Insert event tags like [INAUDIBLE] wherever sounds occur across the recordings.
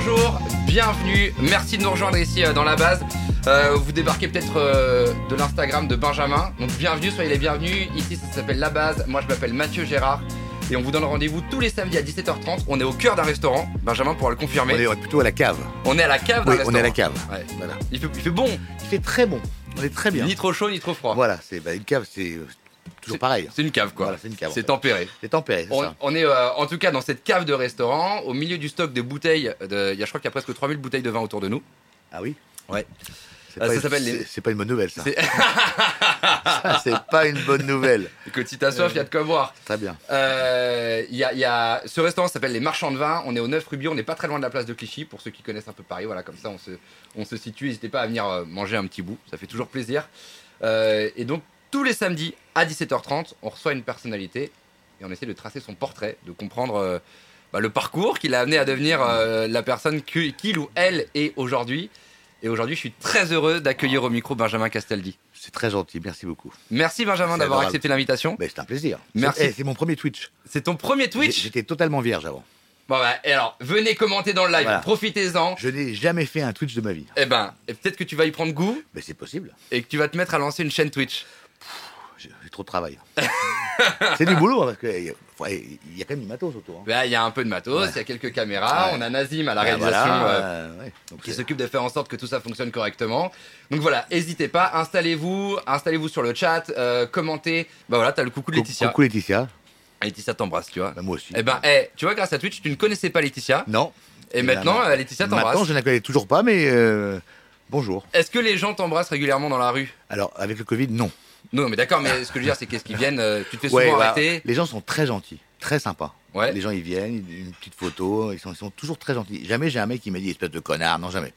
bonjour, bienvenue, merci de nous rejoindre ici euh, dans la base. Euh, vous débarquez peut-être euh, de l'Instagram de Benjamin, donc bienvenue, soyez les bienvenus. Ici ça s'appelle La Base, moi je m'appelle Mathieu Gérard et on vous donne rendez-vous tous les samedis à 17h30. On est au cœur d'un restaurant, Benjamin pourra le confirmer. On est plutôt à la cave. On est à la cave d'un Oui, restaurant. on est à la cave. Ouais. Voilà. Il, fait, il fait bon, Il fait très bon. On est très bien. ni trop chaud ni trop froid. Voilà, c'est bah, une cave, c'est toujours C'est- pareil. C'est une cave quoi. Voilà, c'est une cave, en C'est fait. tempéré. C'est tempéré, On, ça. on est euh, en tout cas dans cette cave de restaurant, au milieu du stock de bouteilles. De, il y a, je crois qu'il y a presque 3000 bouteilles de vin autour de nous. Ah oui? Ouais. C'est Ah, pas les- pas une bonne nouvelle, ça. C'est- [LAUGHS] [LAUGHS] pas une bonne nouvelle. Écoute, si t'as soif, il y a de quoi boire. Très bien. Euh, y a, il y a- ce restaurant s'appelle Les Marchands de Vin. On est au 9 Ruby, on n'est pas très loin de la place de Clichy. Pour ceux qui connaissent un peu Paris, voilà, comme ça on se, on se situe. N'hésitez pas à venir euh, manger un petit bout, ça fait toujours plaisir. Euh, et donc, tous les samedis à 17h30, on reçoit une personnalité et on essaie de tracer son portrait, de comprendre euh, bah, le parcours qui l'a amené à devenir euh, la personne qu'il ou elle est aujourd'hui. Et aujourd'hui, je suis très heureux d'accueillir au micro Benjamin Castaldi. C'est très gentil, merci beaucoup. Merci Benjamin d'avoir accepté l'invitation. C'est un plaisir. Merci. C'est eh, c'est mon premier Twitch. C'est ton premier Twitch J'étais totalement vierge avant. Bon bah, et alors, venez commenter dans le live, Voilà. profitez-en. Je n'ai jamais fait un Twitch de ma vie. Eh ben, peut-être que tu vas y prendre goût Mais c'est possible. et que tu vas te mettre à lancer une chaîne Twitch. Trop de travail. [LAUGHS] c'est du boulot, hein, parce qu'il y, a- faut- il y a quand même du matos autour. hein. Bah, Il y a un peu de matos, il Ouais. y a quelques caméras, Ouais. on a Nazim à la Ah, réalisation voilà, euh, euh, ouais. Donc, qui c'est- s'occupe de faire en sorte que tout ça fonctionne correctement. Donc voilà, n'hésitez pas, installez-vous, installez-vous sur le chat, euh, commentez. Bah voilà, t'as le coucou de Laetitia. Coucou Laetitia. Laetitia t'embrasse, tu vois. Bah, moi aussi. Eh ben, eh, tu vois, grâce à Twitch, tu ne connaissais pas Laetitia. Non. Et Eh maintenant, ben, euh, Laetitia Maintenant, t'embrasse. je ne la connais toujours pas, mais euh, bonjour. Est-ce que les gens t'embrassent régulièrement dans la rue? Alors, avec le Covid, non. Non, mais d'accord, mais ce que je veux dire, c'est qu'est-ce qu'ils viennent euh, Tu te fais souvent voilà. arrêter Les gens sont très gentils, très sympas. Ouais. Les gens, ils viennent, une petite photo, ils sont, ils sont toujours très gentils. Jamais j'ai un mec qui m'a dit espèce de connard, non, jamais.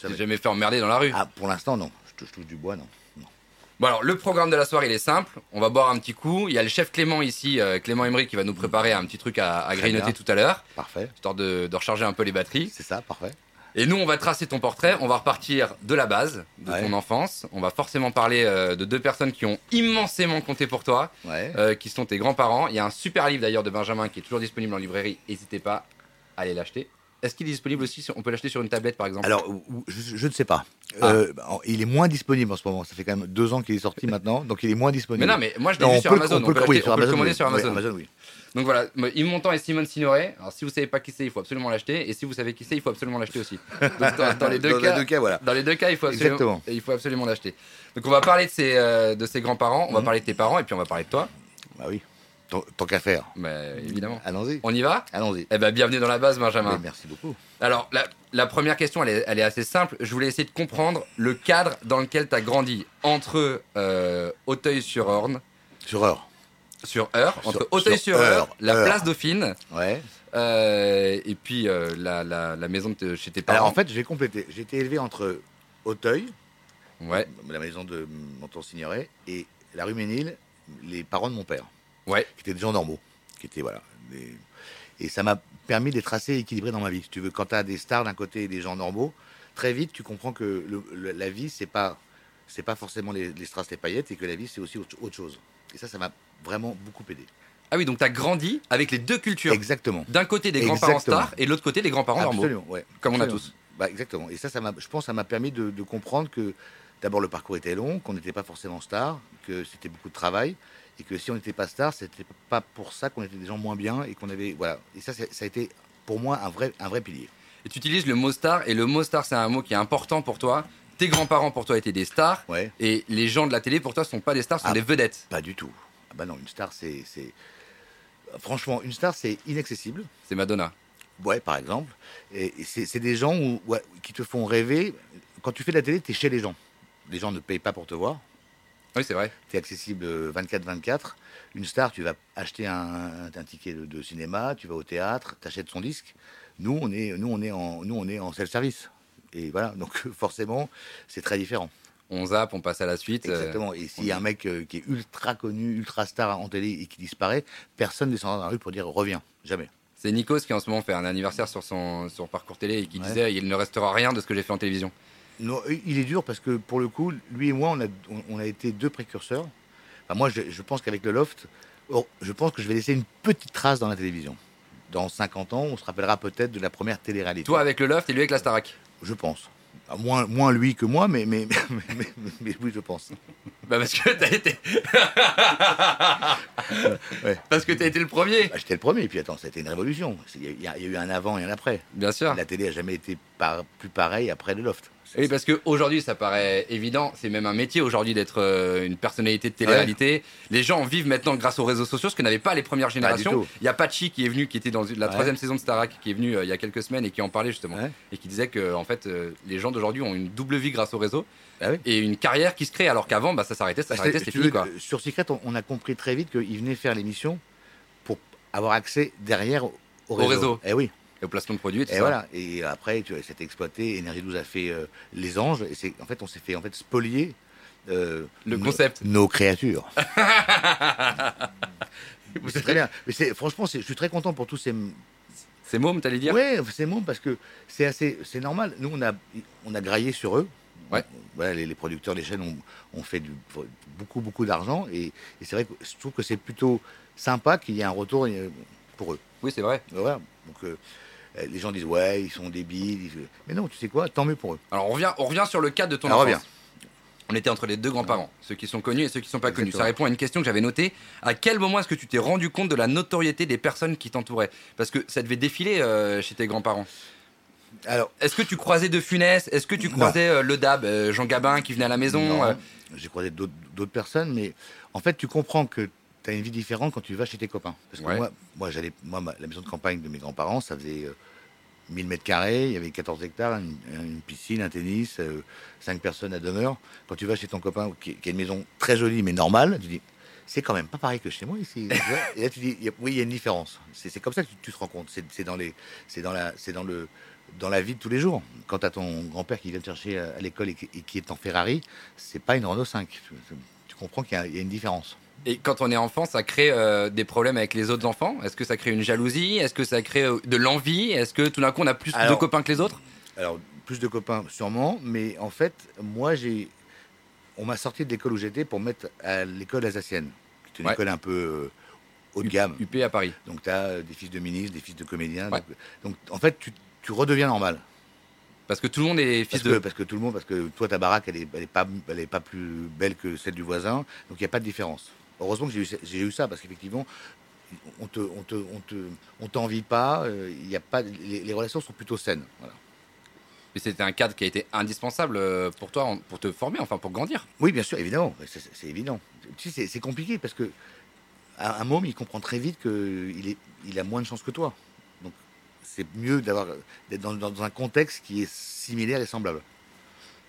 Jamais. jamais fait emmerder dans la rue Ah, pour l'instant, non. Je touche, je touche du bois, non. Bon alors le programme de la soirée il est simple, on va boire un petit coup, il y a le chef Clément ici, euh, Clément Emery qui va nous préparer un petit truc à, grignoter bien. tout à l'heure, Parfait. histoire de, de recharger un peu les batteries. C'est ça, parfait. Et nous on va tracer ton portrait, on va repartir de la base, de Ouais. ton enfance, on va forcément parler euh, de deux personnes qui ont immensément compté pour toi, Ouais. euh, qui sont tes grands-parents. Il y a un super livre d'ailleurs de Benjamin qui est toujours disponible en librairie, n'hésitez pas à aller l'acheter. Est-ce qu'il est disponible aussi, sur- on peut l'acheter sur une tablette par exemple? Alors, je, je ne sais pas. Ah. Euh, il est moins disponible en ce moment. Ça fait quand même deux ans qu'il est sorti [LAUGHS] maintenant, donc il est moins Mais disponible. non mais moi je l'ai vu on sur peut le- Amazon, on peut le- oui, l'acheter- sur on peut le Amazon, commander oui. sur Amazon. Amazon, oui. Donc voilà, Yves Montand et Simone Signoret. Alors si vous savez pas qui c'est, il faut absolument l'acheter. Et si vous savez qui c'est, il faut absolument l'acheter aussi. [LAUGHS] Donc, dans, dans les deux Dans cas, les deux cas, voilà. dans les deux cas, il faut absolument, il faut absolument l'acheter. Donc on va parler de ses, euh, de ses grands-parents, on va Mhm. parler de tes parents et puis on va parler de toi. Bah oui. Tant, qu'à faire. Mais évidemment. Allons-y. On y va? Allons-y. Eh ben bienvenue dans la base, Benjamin. Mais Merci beaucoup. Alors la, la première question, elle est, elle est assez simple. Je voulais essayer de comprendre le cadre dans lequel tu as grandi entre euh, Auteuil-sur-Orne, Sur heure. sur Eure, Sur- entre sur Auteuil-sur-Eure, Eure, la place Dauphine. Ouais. Euh, et puis euh, la, la, la maison de chez tes parents. Alors en fait, je vais compléter. J'ai été élevé entre Auteuil, ouais, la maison de mon Signoret, et la rue Ménil, les parents de mon père, ouais. qui étaient des gens normaux, qui étaient voilà. des- Et ça m'a permis d'être assez équilibré dans ma vie. Si tu veux, quand tu as des stars d'un côté et des gens normaux, très vite tu comprends que le- le- la vie c'est pas c'est pas forcément les, les strass, les paillettes, et que la vie c'est aussi autre, autre chose. Et ça, ça m'a vraiment beaucoup aidé. Ah oui, donc tu as grandi avec les deux cultures. Exactement. D'un côté des grands-parents stars et de l'autre côté des grands-parents normaux. Absolument, ouais. Comme on a tous. Bah, exactement. Et ça, ça je pense, ça m'a permis de, de comprendre que d'abord le parcours était long, qu'on n'était pas forcément star, que c'était beaucoup de travail, et que si on n'était pas star, c'était pas pour ça qu'on était des gens moins bien et qu'on avait, voilà. Et ça, ça a été pour moi un vrai, un vrai pilier. Et tu utilises le mot star et le mot star c'est un mot qui est important pour toi. Tes grands-parents pour toi étaient des stars Ouais. et les gens de la télé pour toi sont pas des stars, sont Ah. des vedettes. Pas du tout. Ah bah non, une star, c'est, c'est, franchement, une star, c'est inaccessible. C'est Madonna. Ouais, par exemple. Et, et c'est, c'est des gens où, ouais, qui te font rêver. Quand tu fais de la télé, tu es chez les gens. Les gens ne payent pas pour te voir. Oui, c'est vrai. tu es accessible 24-24. Une star, tu vas acheter un, un ticket de, de cinéma, tu vas au théâtre, tu achètes son disque. Nous, on est, nous, on est en, nous, on est en self-service. Et voilà, [LAUGHS] donc forcément, c'est très différent. On zappe, on passe à la suite. euh, Exactement. Et s'il y a un mec euh, qui est ultra connu, ultra star en télé et qui disparaît, personne ne descendra dans la rue pour dire reviens. Jamais. C'est Nikos qui en ce moment fait un anniversaire sur son, son parcours télé et qui Ouais. disait il ne restera rien de ce que j'ai fait en télévision. Non, il est dur parce que pour le coup, lui et moi, on a, on, on a été deux précurseurs. Enfin, moi, je, je pense qu'avec le loft, je pense que je vais laisser une petite trace dans la télévision. dans 50 ans, on se rappellera peut-être de la première télé-réalité. Toi avec le Loft et lui avec la Starac. Je pense. Ah, Moins, moins lui que moi, mais, mais, [LAUGHS] mais, mais- mais oui, je pense. Bah parce que t'as été. [LAUGHS] Ouais. Parce que t'as été le premier. Bah, J'étais le premier, et puis attends, c'était une révolution. Il y, a- y eu un avant et un après. Bien sûr. La télé a jamais été par- plus pareille après le loft. Oui, parce qu'aujourd'hui, ça paraît évident. C'est même un métier aujourd'hui d'être euh, une personnalité de télé-réalité. Les gens vivent maintenant grâce aux réseaux sociaux, ce que n'avaient pas les premières générations. Il y a Pachi qui est venu, qui était dans la Ouais. troisième saison de Starac, qui est venu euh, il y a quelques semaines et qui en parlait justement. Ouais. Et qui disait que en fait, euh, les gens d'aujourd'hui ont une double vie grâce au réseau Ah oui. et une carrière qui se crée, alors qu'avant, bah, ça s'arrêtait, ça s'arrêtait, c'était fini. Quoi. Sur Secret, on, on a compris très vite qu'il venait faire l'émission pour avoir accès derrière au, au réseau. réseau. Eh oui. Et au placement de produits, tout Et ça. voilà. Et après, tu vois, c'était exploité. Énergie 12 a fait euh, les anges. Et c'est, en fait, on s'est fait en fait spolier euh, Le concept. Nos créatures. [LAUGHS] C'est très bien. Mais c'est, franchement, c'est- je suis très content pour tous ces. C'est môme, t'allais dire? Ouais, c'est bon parce que c'est assez, c'est normal. Nous, on a, on a graillé sur eux. Ouais. Voilà, les, les producteurs, les chaînes ont, ont fait du, beaucoup, beaucoup d'argent. Et, et c'est vrai que je trouve que c'est plutôt sympa qu'il y ait un retour euh, pour eux. Oui, c'est vrai. Voilà. Donc, euh, les gens disent, ouais, ils sont débiles. ils- Mais non, tu sais quoi, tant mieux pour eux. Alors on revient, on revient sur le cas de ton Alors, enfance. On était entre les deux grands-parents, ceux qui sont connus et ceux qui sont pas connus. Ça répond à une question que j'avais notée. À quel moment est-ce que tu t'es rendu compte de la notoriété des personnes qui t'entouraient? Parce que ça devait défiler euh, chez tes grands-parents. Alors, Est-ce que tu croisais De Funès Est-ce que tu croisais euh, le DAB, euh, Jean Gabin qui venait à la maison euh, j'ai croisé d'autres personnes, mais en fait, tu comprends que tu as une vie différente quand tu vas chez tes copains. Parce que Ouais. moi, moi, j'allais, moi ma- la maison de campagne de mes grands-parents, ça faisait euh, 1000 mètres carrés, il y avait 14 hectares, une, une piscine, un tennis, 5 personnes à demeure. Quand tu vas chez ton copain, qui, qui a une maison très jolie mais normale, tu dis, c'est quand même pas pareil que chez moi ici. [LAUGHS] Et là, tu dis, il y a- oui, il y a une différence. C'est comme ça que tu, tu te rends compte. C'est dans, les, c'est dans, la, c'est dans, le, dans la vie de tous les jours. Quand tu as ton grand-père qui vient te chercher à, à l'école et, qui- et qui est en Ferrari, c'est pas une Renault 5. Tu, tu comprends qu'il y, y a une différence. Et quand on est enfant, ça crée euh, des problèmes avec les autres enfants? Est-ce que ça crée une jalousie? Est-ce que ça crée euh, de l'envie? Est-ce que tout d'un coup on a plus de copains que les autres? Alors, plus de copains, sûrement, mais en fait, moi, j'ai. On m'a sorti de l'école où j'étais pour me mettre à l'école alsacienne, qui est une Ouais. école un peu euh, haut de gamme. UP à Paris. Donc, tu as des fils de ministres, des fils de comédiens. Ouais. Donc, donc, en fait, tu, tu redeviens normal. Parce que tout le monde est Parce fils que, de. parce que tout le monde, parce que toi, ta baraque, elle est, elle est, pas, elle est pas plus belle que celle du voisin. Donc, il n'y a pas de différence. Heureusement que j'ai eu, ça- j'ai eu ça, parce qu'effectivement, on te, on te, on te, on t'envie pas. euh, Il y a pas, les, les relations sont plutôt saines. Voilà. Mais c'était un cadre qui a été indispensable euh, pour toi, pour te former, enfin pour grandir. Oui, bien sûr, évidemment, c'est évident. Tu sais, c'est- compliqué parce que un, un môme, il comprend très vite qu'il est, il a moins de chance que toi. Donc, c'est mieux d'avoir d'être dans, dans un contexte qui est similaire et semblable.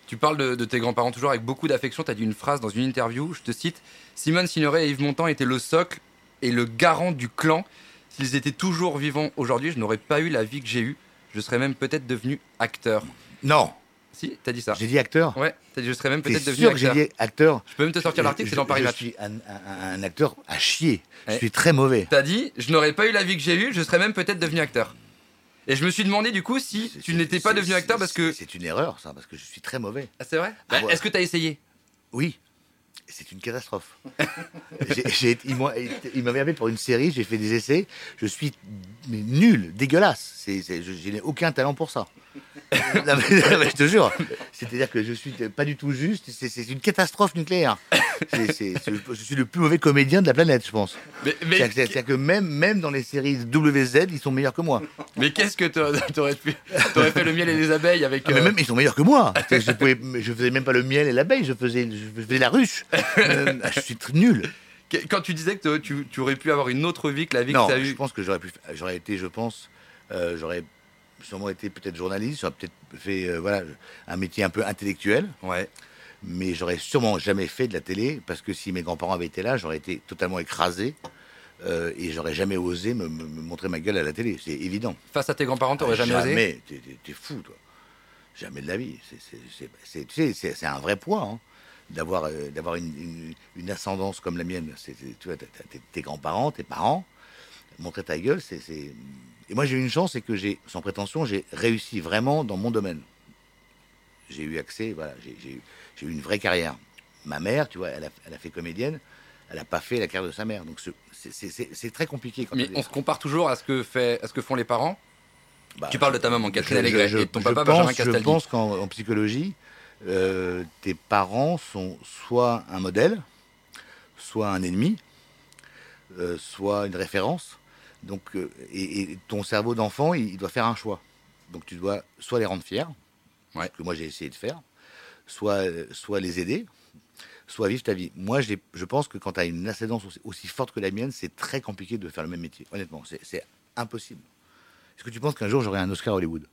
Tu parles de, de tes grands-parents toujours avec beaucoup d'affection. Tu as dit une phrase dans une interview, je te cite Simone Signoret et Yves Montand étaient le socle et le garant du clan. S'ils étaient toujours vivants aujourd'hui, je n'aurais pas eu la vie que j'ai eue. Je serais même peut-être devenu acteur. Non, Si, t'as dit ça. j'ai dit acteur? Ouais, t'as dit je serais même peut-être devenu sûr que j'ai acteur. dit acteur? Je peux même te sortir l'article, c'est dans Paris je Match. suis un, un- un acteur à chier. Ouais. Je suis très mauvais. T'as dit je n'aurais pas eu la vie que j'ai eue, je serais même peut-être devenu acteur. Et je me suis demandé du coup si tu n'étais pas devenu acteur parce que. C'est une erreur, ça, parce que je suis très mauvais. Ah, c'est vrai? Ah Bah, ouais. Est-ce que t'as essayé? Oui, c'est une catastrophe. [LAUGHS] Ils m'avaient appelé pour une série, j'ai fait des essais, je suis mais nul, dégueulasse. Je, je n'ai aucun talent pour ça. [LAUGHS] Non, mais- non, mais je te jure, c'est-à-dire que je suis pas du tout juste, c'est, une catastrophe nucléaire. Je suis le plus mauvais comédien de la planète, je pense. Mais, mais- C'est-à-dire, que même, même dans les séries WZ, ils sont meilleurs que moi. mais qu'est-ce que t'aurais t'aurais pu T'aurais fait le miel et les abeilles avec. Ah, mais euh, même ils sont meilleurs que moi. Que Je, pouvais, je faisais même pas le miel et l'abeille, je faisais, je faisais la ruche. Euh, je suis nul. Quand tu disais que tu, tu aurais pu avoir une autre vie que la vie Non, que tu as je eue. pense que j'aurais pu, j'aurais été, je pense, euh, j'aurais sûrement été peut-être journaliste, j'aurais peut-être fait, euh, voilà, un métier un peu intellectuel, Ouais. mais j'aurais sûrement jamais fait de la télé parce que si mes grands-parents avaient été là, j'aurais été totalement écrasé euh, et j'aurais jamais osé me, me- me montrer ma gueule à la télé. C'est évident. Face à tes grands-parents, t'aurais jamais, osé? Jamais. T'es, t'es- t'es fou, toi. Jamais de la vie. C'est, c'est, c'est- c'est- tu sais, c'est, c'est un vrai poids, hein, d'avoir, euh, d'avoir une, une- une ascendance comme la mienne. C'est, tu vois, tes, grands-parents, tes parents, montrer ta gueule, c'est. Et moi, j'ai eu une chance, c'est que j'ai, sans prétention, j'ai réussi vraiment dans mon domaine. J'ai eu accès, voilà, j'ai, eu, une vraie carrière. Ma mère, tu vois, elle a, elle a fait comédienne. Elle n'a pas fait la carrière de sa mère. Donc c'est- très compliqué. Quand Mais on se compare toujours à ce que, fait, à ce que font les parents? Bah, tu parles de ta maman, Catherine je- Allégret, je- et de ton je papa, pense, Benjamin Je Castaldi. pense qu'en en psychologie, euh, tes parents sont soit un modèle, soit un ennemi, euh, soit une référence. Donc, euh, et, et ton cerveau d'enfant, il, il doit faire un choix. Donc tu dois soit les rendre fiers, Ouais. que moi j'ai essayé de faire, soit, soit les aider, soit vivre ta vie. Moi, je pense que quand tu as une ascendance aussi, aussi forte que la mienne, c'est très compliqué de faire le même métier. Honnêtement, c'est- c'est impossible. Est-ce que tu penses qu'un jour j'aurai un Oscar à Hollywood?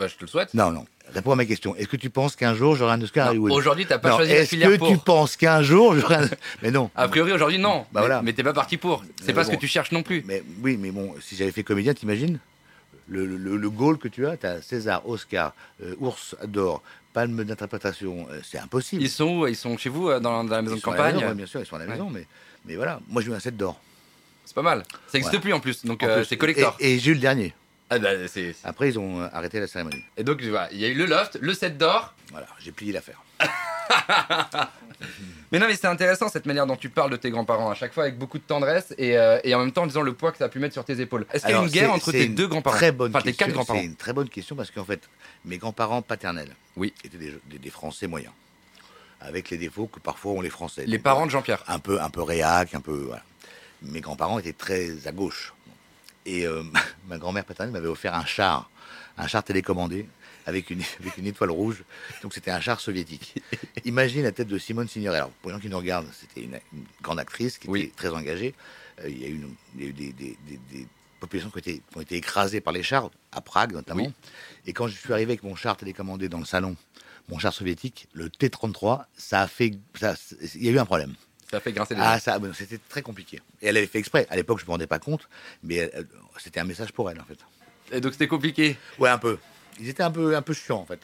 Bah, je te le souhaite. non, non. Réponds à ma question. Est-ce que tu penses qu'un jour j'aurai un Oscar à Hollywood Aujourd'hui, t'as pas Non. choisi la Est-ce filière que pour. tu penses qu'un jour j'aurai un... [LAUGHS] Mais non. A priori, aujourd'hui, non. Bah mais voilà. mais t'es pas parti pour. C'est pas ce que tu cherches non plus. Mais oui, mais bon, si j'avais fait comédien, t'imagines le, le, le goal que tu as, tu as César, Oscar, euh, Ours d'or, Palme d'interprétation, euh, c'est impossible. Ils sont où? Ils sont chez vous, euh, dans, dans la maison Ils de campagne? maison, ouais, bien sûr, ils sont à la Ouais. maison, mais, mais voilà, moi j'ai eu un 7 d'or. C'est pas mal. Ça n'existe Voilà. plus en plus, donc c'est collector. Et, et j'ai eu le dernier. Ah, bah, c'est- Après, ils ont euh, arrêté la cérémonie. Et donc, voilà, il y a eu le loft, le set d'or. Voilà, j'ai plié l'affaire. [LAUGHS] Mais non, mais c'est intéressant cette manière dont tu parles de tes grands-parents à chaque fois avec beaucoup de tendresse et, euh, et en même temps en disant le poids que ça a pu mettre sur tes épaules. Est-ce qu'il y a Alors, une guerre c'est- entre c'est tes une deux grands-parents Très bonne Enfin, tes question. quatre grands-parents. C'est une très bonne question parce qu'en fait, mes grands-parents paternels Oui. étaient des, des- des Français moyens, avec les défauts que parfois ont les Français. Les Donc, parents de Jean-Pierre. un peu, un peu réac, un peu. Voilà. Mes grands-parents étaient très à gauche. Et euh, [LAUGHS] ma grand-mère paternelle m'avait offert un char, un char télécommandé avec une, [LAUGHS] avec une étoile rouge. Donc c'était un char soviétique. [LAUGHS] Imagine la tête de Simone Signoret. Alors pour les gens qui nous regardent, c'était une, une grande actrice qui Oui. était très engagée. Euh, il y a eu, une- il y a eu des, des- des- des populations qui ont, été, qui ont été écrasées par les chars, à Prague notamment. Oui. Et quand je suis arrivé avec mon char télécommandé dans le salon, mon char soviétique, le T-33, ça a fait, ça- il y a eu un problème. Ça a fait grincer les Ah, dents. ça, bon, c'était très compliqué. Et elle avait fait exprès. À l'époque, je ne me rendais pas compte, mais elle- c'était un message pour elle, en fait. Et donc c'était compliqué. Ouais, un peu. Ils étaient un peu, un peu chiants, en fait.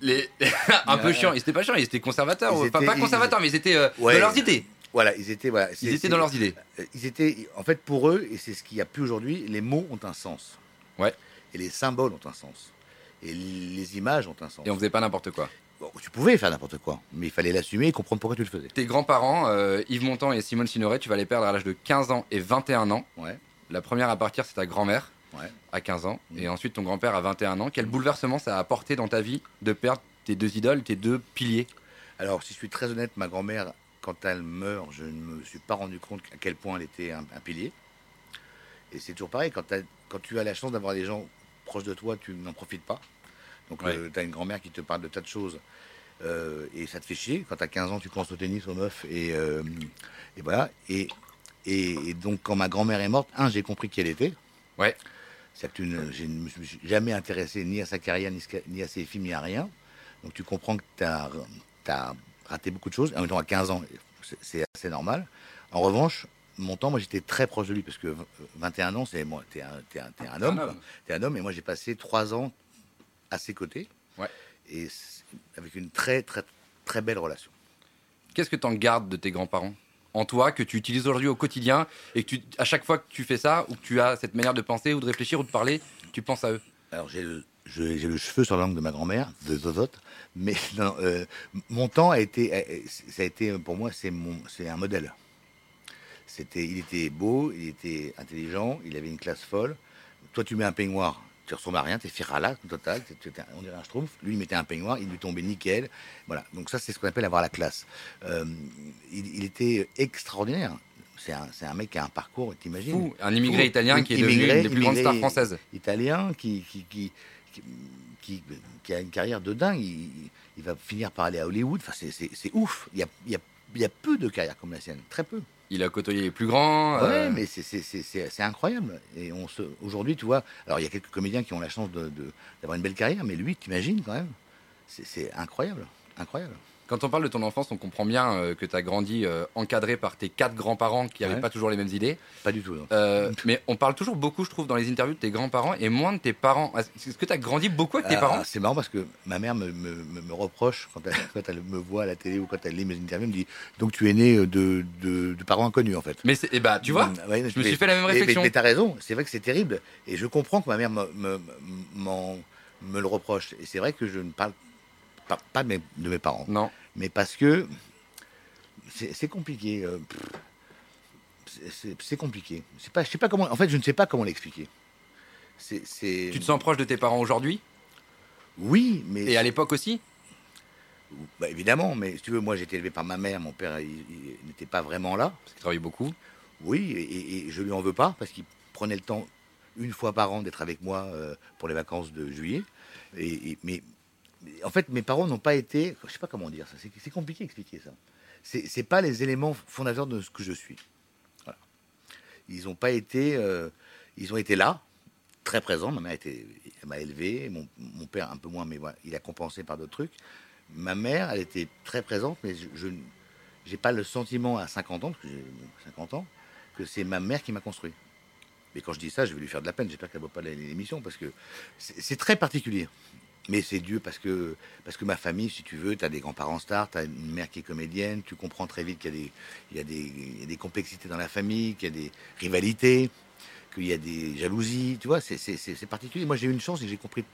Les... [LAUGHS] un peu chiant. Ils étaient pas chiants, ils étaient conservateurs. Ils Enfin, étaient- pas conservateurs, mais ils étaient euh, Ouais. dans leurs idées. Voilà, ils étaient, voilà. c'est- Ils étaient c'est- dans leurs idées. euh, Ils étaient, en fait, pour eux, et c'est ce qu'il n'y a plus aujourd'hui, les mots ont un sens. Ouais. Et les symboles ont un sens. Et les images ont un sens. Et on faisait pas n'importe quoi. Bon, tu pouvais faire n'importe quoi, mais il fallait l'assumer et comprendre pourquoi tu le faisais. Tes grands-parents, euh, Yves Montand et Simone Signoret, tu vas les perdre à l'âge de 15 ans et 21 ans. Ouais, La première à partir, c'est ta grand-mère ouais. à 15 ans. Mhm. Et ensuite ton grand-père à 21 ans. Quel bouleversement ça a apporté dans ta vie de perdre tes deux idoles, tes deux piliers? Alors, si je suis très honnête, ma grand-mère, quand elle meurt, je ne me suis pas rendu compte à quel point elle était un, un pilier. Et c'est toujours pareil, quand tu as la chance d'avoir des gens proches de toi, tu n'en profites pas. Donc, Ouais. tu as une grand-mère qui te parle de tas de choses euh, et ça te fait chier. Quand tu as 15 ans, tu commences au tennis, aux meufs, et, euh, et voilà. Et, et, et donc, quand ma grand-mère est morte, un, j'ai compris qui elle était. Ouais. C'est que une- je ne me suis jamais intéressé ni à sa carrière, ni, à ses films, ni à rien. Donc tu comprends que tu as, raté beaucoup de choses. En même temps, à 15 ans, c'est- assez normal. En revanche, mon temps, moi j'étais très proche de lui parce que 21 ans, c'est moi, t'es un, t'es un, homme. T'es un homme, et moi j'ai passé 3 ans à ses côtés. Ouais. Et avec une très très très belle relation. Qu'est-ce que tu en gardes de tes grands-parents? En toi que tu utilises aujourd'hui au quotidien et que tu, à chaque fois que tu fais ça ou que tu as cette manière de penser ou de réfléchir ou de parler, tu penses à eux? Alors j'ai le, le cheveu sur la langue de ma grand-mère, de Zozote, mais [LAUGHS] non, euh, mon temps a été, ça a été pour moi c'est mon, c'est un modèle. C'était, il était beau, il était intelligent, il avait une classe folle. Toi tu mets un peignoir, tu ressembles à rien, t'es firala total, t'es- t'es- on dirait un schtroumpf. Lui il mettait un peignoir, il lui tombait nickel. Voilà, donc ça c'est ce qu'on appelle avoir la classe. Euh, il, il était extraordinaire. C'est un, un mec qui a un parcours, t'imagines Fou, un immigré Fou. italien qui est devenu une des plus grandes stars françaises. italien qui, qui, qui, qui, a une carrière de dingue. Il, il va finir par aller à Hollywood. Enfin, c'est- ouf. Il y, a, il, y a, il y a peu de carrières comme la sienne, très peu. Il a côtoyé les plus grands. Ouais, euh, mais c'est- incroyable. Et on se, aujourd'hui, tu vois, alors il y a quelques comédiens qui ont la chance de- de- d'avoir une belle carrière, mais lui, t'imagines quand même, c'est- c'est incroyable, incroyable. Quand on parle de ton enfance, on comprend bien euh, que tu as grandi euh, encadré par tes quatre grands-parents qui n'avaient Ouais. pas toujours les mêmes idées. Pas du tout. non. Euh, mais on parle toujours beaucoup, je trouve, dans les interviews de tes grands-parents et moins de tes parents. Est-ce que tu as grandi beaucoup avec tes Ah, parents? C'est marrant parce que ma mère me, me- me- me reproche quand elle, [LAUGHS] quand elle me voit à la télé ou quand elle lit mes interviews, elle me dit donc tu es né de, de, de parents inconnus en fait. Mais c'est- eh bah, tu vois, Mm, ouais, je me suis fait la même mais- réflexion. Mais, mais t'as raison, c'est vrai que c'est terrible. Et je comprends que ma mère me le reproche. Et c'est vrai que je ne parle pas, pas de, mes, de mes parents. non. Mais parce que c'est compliqué. euh, pff, c'est- compliqué. C'est pas, je sais pas comment. En fait, je ne sais pas comment l'expliquer. Tu te sens proche de tes parents aujourd'hui? Oui, mais Et à l'époque aussi? Bah, évidemment. Mais si tu veux, moi, j'ai été élevé par ma mère. Mon père, il, il n'était pas vraiment là. Parce qu'il travaille beaucoup. Oui, et, et- je lui en veux pas parce qu'il prenait le temps une fois par an d'être avec moi euh, pour les vacances de juillet. Et, mais en fait, mes parents n'ont pas été. Je sais pas comment dire ça. C'est, compliqué d'expliquer ça. C'est, pas les éléments fondateurs de ce que je suis. Ils n'ont pas été. euh, ils ont été là, très présents. Ma mère était, m'a élevé. Mon, père un peu moins, mais il a compensé par d'autres trucs. Ma mère, elle était très présente, mais je, j'ai pas le sentiment à 50 ans, parce que j'ai 50 ans, que c'est ma mère qui m'a construit. Mais quand je dis ça, je vais lui faire de la peine. J'espère qu'elle ne voit pas l'émission parce que c'est très particulier. Mais c'est Dieu parce que, parce que ma famille, si tu veux, tu as des grands-parents stars, tu as une mère qui est comédienne, tu comprends très vite qu'il y, a des- il y, y a des complexités dans la famille, qu'il y a des rivalités, qu'il y a des jalousies. Tu vois, c'est- particulier. Moi, j'ai eu une chance et j'ai compris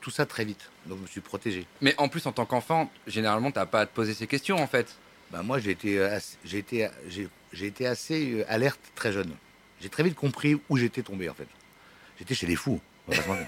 tout ça très vite. Donc, je me suis protégé. Mais en plus, en tant qu'enfant, généralement, t'as pas à te poser ces questions en fait. Bah, moi, j'ai été, euh, j'ai été, j'ai, été assez euh, alerte très jeune. J'ai très vite compris où j'étais tombé, en fait. J'étais chez les fous. on va pas se mentir.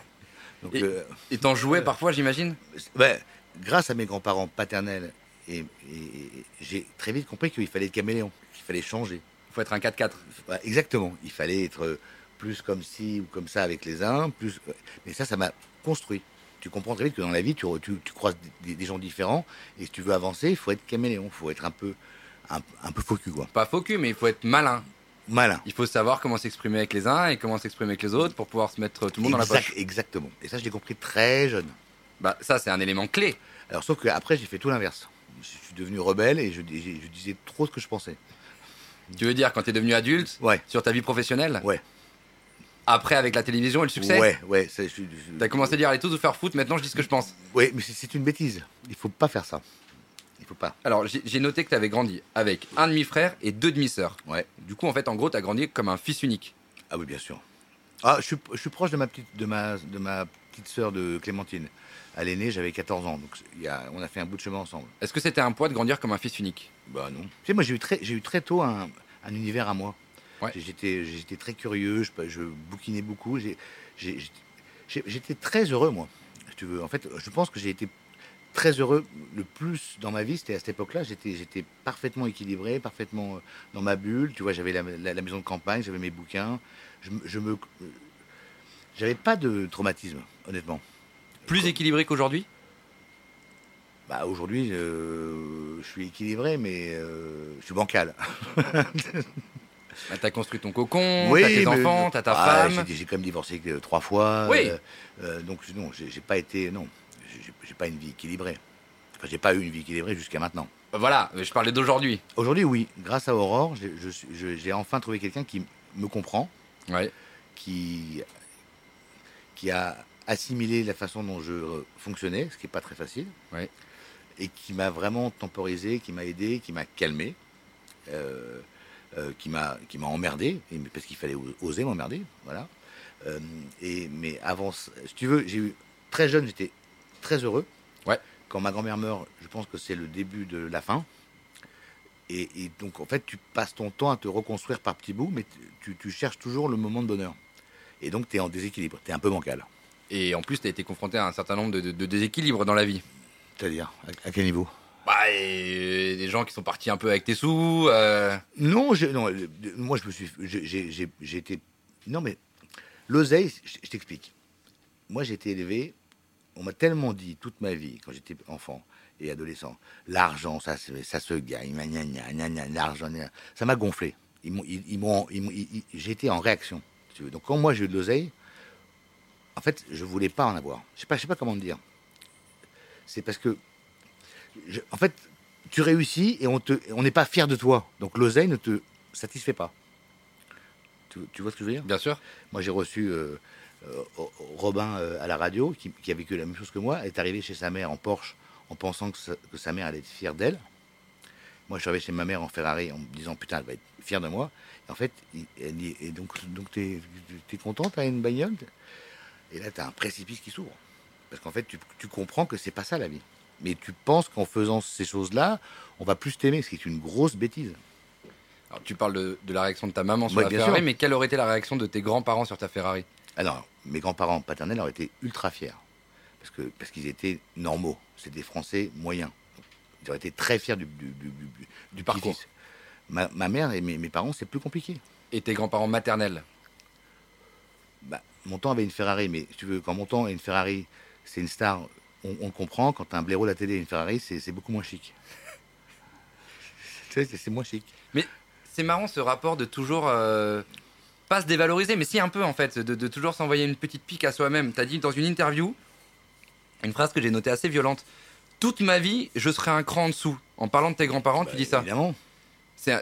Donc, Et- euh, t'en jouais parfois, j'imagine ouais, grâce à mes grands-parents paternels, et, et- et j'ai très vite compris qu'il fallait être caméléon, qu'il fallait changer. Faut être un 4x4. Ouais, exactement. Il fallait être euh, plus comme ci ou comme ça avec les uns. Plus... Mais ça, ça m'a construit. Tu comprends très vite que dans la vie, tu, tu, tu croises des, des gens différents. Et si tu veux avancer, il faut être caméléon. Il faut être un peu, un, un peu cul, quoi. Pas cul, mais il faut être malin. Malin. Il faut savoir comment s'exprimer avec les uns et comment s'exprimer avec les autres pour pouvoir se mettre tout le monde dans la poche. Exactement. Et ça, je l'ai compris très jeune. Bah, ça, c'est un élément clé. Alors, sauf qu'après, j'ai fait tout l'inverse. Je suis devenu rebelle et je, dis- je disais trop ce que je pensais. Tu veux dire, quand t'es devenu adulte, Ouais. sur ta vie professionnelle, Ouais. après avec la télévision et le succès, Ouais, ouais. t'as commencé à dire allez tous vous faire foutre, maintenant je dis ce que je pense. Ouais, mais c'est- c'est une bêtise. Il faut pas faire ça. Il faut pas. Alors, j'ai noté que t'avais grandi avec un demi-frère et deux demi-sœurs. Ouais. Du coup, en fait, en gros, t'as grandi comme un fils unique. Ah oui, bien sûr. Ah, je suis, je suis proche de ma petite, de ma, de ma petite sœur de Clémentine. Elle est née, j'avais 14 ans, donc il y a, on a fait un bout de chemin ensemble. Est-ce que c'était un poids de grandir comme un fils unique? Bah non. Tu sais, moi j'ai eu très, j'ai eu très tôt un, un univers à moi. Ouais. J'étais, j'étais très curieux, je, je bouquinais beaucoup. J'étais très heureux, moi. Si tu veux. En fait, je pense que j'ai été très heureux le plus dans ma vie. C'était à cette époque-là. J'étais, j'étais parfaitement équilibré, parfaitement euh, dans ma bulle. Tu vois, j'avais la, la- la maison de campagne, j'avais mes bouquins. Je, je me, j'avais pas de traumatisme, honnêtement. Plus équilibré qu'aujourd'hui? Bah, aujourd'hui, euh, je suis équilibré, mais euh, je suis bancal. Bah, T'as construit ton cocon, t'as tes mais- enfants, t'as ta Ah, femme. J'ai j'ai quand même divorcé euh, trois fois. Oui. euh, euh, donc non, j'ai j'ai pas été, non, j'ai pas une vie équilibrée. Enfin, j'ai pas eu une vie équilibrée jusqu'à maintenant. Voilà, je parlais d'aujourd'hui. Aujourd'hui, oui, grâce à Aurore, j'ai enfin trouvé quelqu'un qui me comprend, Ouais. qui, qui a assimilé la façon dont je euh, fonctionnais, ce qui n'est pas très facile, Ouais. et qui m'a vraiment temporisé, qui m'a aidé, qui m'a calmé, euh, euh, qui m'a emmerdé, parce qu'il fallait oser m'emmerder, voilà. Euh, et mais avant, si tu veux, j'ai eu très jeune, j'étais très heureux. Ouais. Quand ma grand-mère meurt, je pense que c'est le début de la fin. Et, et donc, en fait, tu passes ton temps à te reconstruire par petits bouts, mais tu, tu cherches toujours le moment de bonheur. Et donc, tu es en déséquilibre, tu es un peu bancal. Et en plus, t'as été confronté à un certain nombre de, de- de déséquilibres dans la vie. C'est-à-dire, à, à quel niveau? Bah, et des gens qui sont partis un peu avec tes sous. euh, Non, je- non, moi, je me suis. j'ai- J'ai j'ai- j'ai été. Non, mais l'oseille, je je t'explique. Moi, j'ai été élevé. On m'a tellement dit toute ma vie, quand j'étais enfant et adolescent, l'argent, ça, se- ça se gagne, l'argent, ça m'a gonflé. Ils m'ont, ils, été en réaction. si. Donc, quand moi j'ai eu de l'oseille, en fait, je voulais pas en avoir. Je sais pas, je sais pas comment te dire. C'est parce que, je- en fait, tu réussis et on te, on n'est pas fier de toi. Donc l'oseille ne te satisfait pas. Tu, tu vois ce que je veux dire? Bien sûr. Moi, j'ai reçu euh, Robin euh, à la radio, qui, qui a vécu la même chose que moi. Est arrivé chez sa mère en Porsche en pensant que sa, que sa mère allait être fière d'elle. Moi, je suis arrivé chez ma mère en Ferrari en me disant putain, elle va être fière de moi. Et en fait, elle dit et donc, donc t'es es content, t'as une bagnole? Et là, t'as un précipice qui s'ouvre. Parce qu'en fait, tu, tu comprends que c'est pas ça la vie. Mais tu penses qu'en faisant ces choses-là, on va plus t'aimer, ce qui est une grosse bêtise. Alors, tu parles de, de la réaction de ta maman sur Ouais, la Ferrari, sûr. mais quelle aurait été la réaction de tes grands-parents sur ta Ferrari? Alors, mes grands-parents paternels auraient été ultra fiers. Parce que parce qu'ils étaient normaux. C'est des Français moyens. Ils auraient été très fiers du, du, du, du- du parcours. Ma, ma mère et mes, mes parents, c'est plus compliqué. Et tes grands-parents maternels? Bah, mon temps avait une Ferrari, mais si tu veux, quand mon temps a une Ferrari, c'est une star, on, comprend. Quand un blaireau à la télé et une Ferrari, c'est beaucoup moins chic. [LAUGHS] c'est- moins chic. C'est marrant ce rapport de toujours euh, pas se dévaloriser, mais si un peu en fait, de, de toujours s'envoyer une petite pique à soi-même. T'as dit dans une interview une phrase que j'ai notée assez violente. Toute ma vie, je serai un cran en dessous. En parlant de tes grands-parents, tu Bah, dis ça. Évidemment. C'est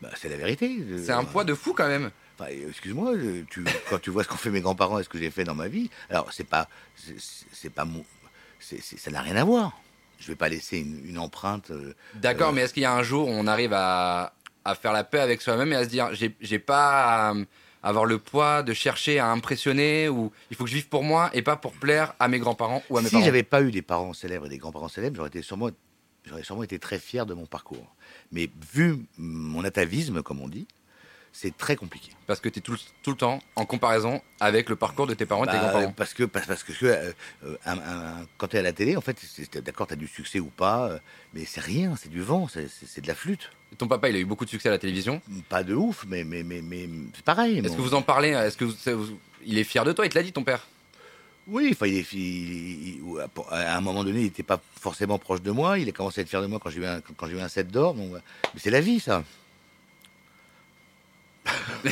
Bah, c'est la vérité. c'est un poids de fou quand même. Enfin, excuse-moi, euh, quand tu vois ce qu'ont fait mes grands-parents et ce que j'ai fait dans ma vie, alors c'est pas, c'est- pas mon, ça n'a rien à voir. Je vais pas laisser une, une empreinte. euh, D'accord, Euh, mais est-ce qu'il y a un jour où on arrive à, à faire la paix avec soi-même et à se dire j'ai pas à avoir le poids de chercher à impressionner ou il faut que je vive pour moi et pas pour plaire à mes grands-parents ou à mes si parents j'avais pas eu des parents célèbres et des grands-parents célèbres, j'aurais été sûrement, j'aurais sûrement été très fier de mon parcours. Mais vu mon atavisme, comme on dit, c'est très compliqué. Parce que tu es tout, le- tout le temps en comparaison avec le parcours de tes parents et tes Bah, grands-parents. parce que parce, parce que euh, euh, un- un- un- quand tu es à la télé, en fait, d'accord, tu as du succès ou pas, euh, mais c'est rien, c'est du vent, c'est- de la flûte. Ton papa, il a eu beaucoup de succès à la télévision. Pas de ouf, mais mais mais, mais c'est pareil. Est-ce que vous en parlez Est-ce que vous- il est fier de toi Il te l'a dit, ton père? Oui, enfin, il est, il- il- ou à un moment donné, il n'était pas forcément proche de moi. Il a commencé à être fier de moi quand j'ai eu un, quand j'ai eu un set d'or. donc, Mais c'est la vie, ça. [LAUGHS]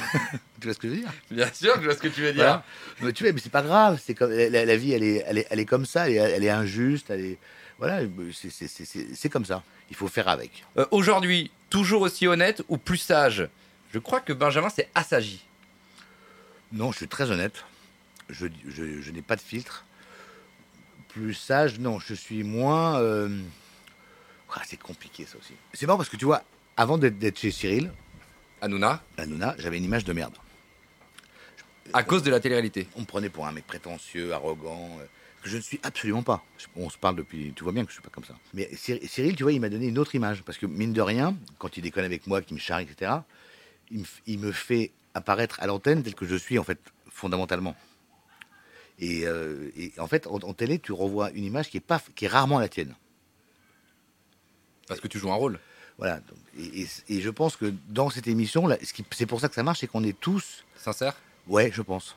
tu vois ce que je veux dire? Bien sûr, je vois ce que tu veux Voilà. Mais tu vois, mais c'est pas grave. C'est comme la, la vie, elle est, elle est, elle est comme ça. Elle est, elle est injuste. Elle est, voilà, c'est- comme ça. Il faut faire avec. Euh, Aujourd'hui, toujours aussi honnête ou plus sage? Je crois que Benjamin s'est assagi. Non, je suis très honnête. Je, je, je n'ai pas de filtre. Plus sage, non, je suis moins. euh, ah, c'est compliqué ça aussi. C'est marrant parce que tu vois, avant d'être chez Cyril, Hanouna, Hanouna, j'avais une image de merde. à cause de la télé-réalité. On me prenait pour un mec prétentieux, arrogant, euh, que je ne suis absolument pas. On se parle depuis, tu vois bien que je suis pas comme ça. Mais Cyr- Cyril, tu vois, il m'a donné une autre image parce que mine de rien, quand il déconne avec moi, qu'il me charrie, etc., il me, f- il me fait apparaître à l'antenne tel que je suis en fait fondamentalement. Et, euh, et en fait, en, en télé, tu revois une image qui est pas, qui est rarement la tienne. Parce que tu joues un rôle. Voilà. Donc, Et, et- et je pense que dans cette émission, là, ce qui- c'est pour ça que ça marche, c'est qu'on est tous, Sincère ouais, je pense.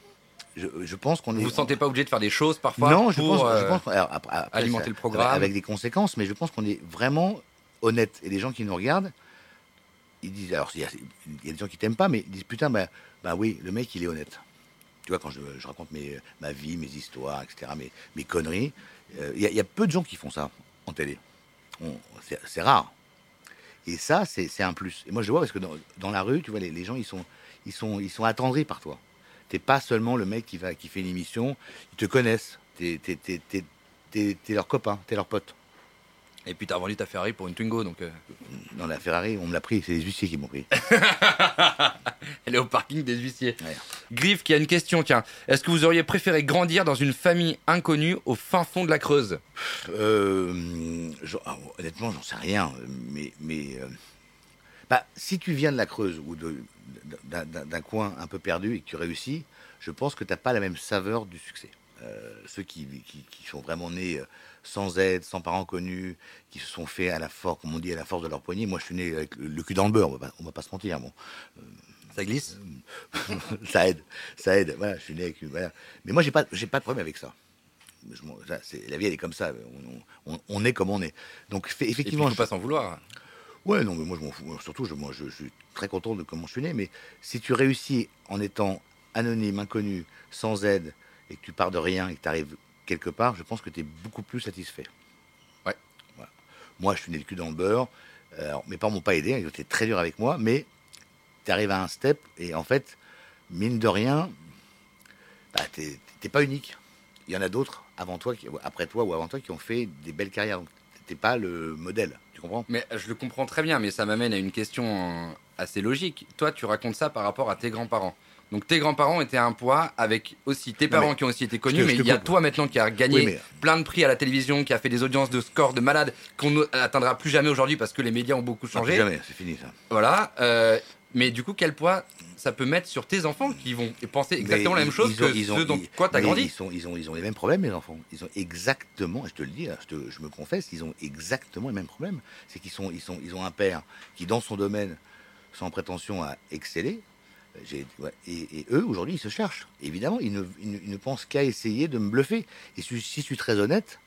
Je, je pense qu'on est. Vous vous sentez pas obligé de faire des choses parfois non, je pour, pense, je euh, pense alors, après- après, alimenter ça- le programme? avec des conséquences, mais je pense qu'on est vraiment honnête. Et les gens qui nous regardent, ils disent, alors il y, a il y a des gens qui t'aiment pas, mais ils disent putain, bah, bah oui, le mec il est honnête. Tu vois, quand je, je raconte mes, ma vie, mes histoires, etc., mes, mes conneries, euh, il y, a- il y a peu de gens qui font ça en télé. C'est rare. Et ça, c'est un plus. Et moi, je vois parce que dans, la rue, tu vois, les, gens, ils sont, ils, sont, ils sont attendris par toi. T'es pas seulement le mec qui, va, qui fait une émission, ils te connaissent. T'es t'es leur copain, t'es leur pote. Et puis t'as vendu ta Ferrari pour une Twingo, donc euh, Dans la Ferrari, on me l'a pris, c'est les huissiers qui m'ont pris. [LAUGHS] elle est au parking des huissiers. Ouais. Griff qui a une question, tiens. Est-ce que vous auriez préféré grandir dans une famille inconnue au fin fond de la Creuse? Euh, je- ah, honnêtement, j'en sais rien. Mais, mais euh, bah, si tu viens de la Creuse ou d'un- coin un peu perdu et que tu réussis, je pense que tu n'as pas la même saveur du succès. Ceux qui, qui- qui sont vraiment nés sans aide, sans parents connus, qui se sont fait à la force, comme on dit, à la force de leur poignet. Moi, je suis né avec le, cul dans le beurre, on va pas, on va pas se mentir. Bon. Ça glisse [LAUGHS] ça aide, ça aide. Voilà, je suis né avec une- voilà. Mais moi, j'ai pas, j'ai pas de problème avec ça. Je la vie, elle est comme ça. On, on- on est comme on est. Donc, fait- Et puis effectivement, faut pas s'en vouloir. Ouais, non, mais moi je m'en fous. Moi, Surtout, je, moi, je, je suis très content de comment je suis né. Mais si tu réussis en étant anonyme, inconnu, sans aide, et que tu pars de rien et que tu arrives quelque part, je pense que tu es beaucoup plus satisfait. Ouais. Voilà. Moi, je suis né le cul dans le beurre. Euh, Alors, mes parents m'ont pas aidé, ils étaient très durs avec moi, mais tu arrives à un step et en fait, mine de rien, bah, t'es t'es pas unique. Il y en a d'autres avant toi, qui- après toi ou avant toi, qui ont fait des belles carrières. Donc, t'es pas le modèle. Tu comprends? Mais je le comprends très bien, mais ça m'amène à une question euh, assez logique. Toi, tu racontes ça par rapport à tes grands-parents. Donc tes grands-parents étaient un poids avec aussi tes parents qui ont aussi été connus, mais il y a toi maintenant qui a gagné Oui, mais- plein de prix à la télévision, qui a fait des audiences de score de malade qu'on n'atteindra plus jamais aujourd'hui parce que les médias ont beaucoup changé. Jamais, c'est fini ça. Voilà. euh, mais du coup, quel poids ça peut mettre sur tes enfants qui vont penser exactement Mais la même chose que ont- ils ont- ceux dont quoi t'as grandi Ils, sont, ils, ont, ils ont les mêmes problèmes, les enfants. Ils ont exactement, je te le dis, là, je, te- je me confesse, ils ont exactement les mêmes problèmes. C'est qu'ils sont, ils sont, ils ont un père qui, dans son domaine, sans prétention à exceller, ouais, et, et eux, aujourd'hui, ils se cherchent. Évidemment, ils ne, ils ne- ils ne pensent qu'à essayer de me bluffer. Et si, si je suis très honnête,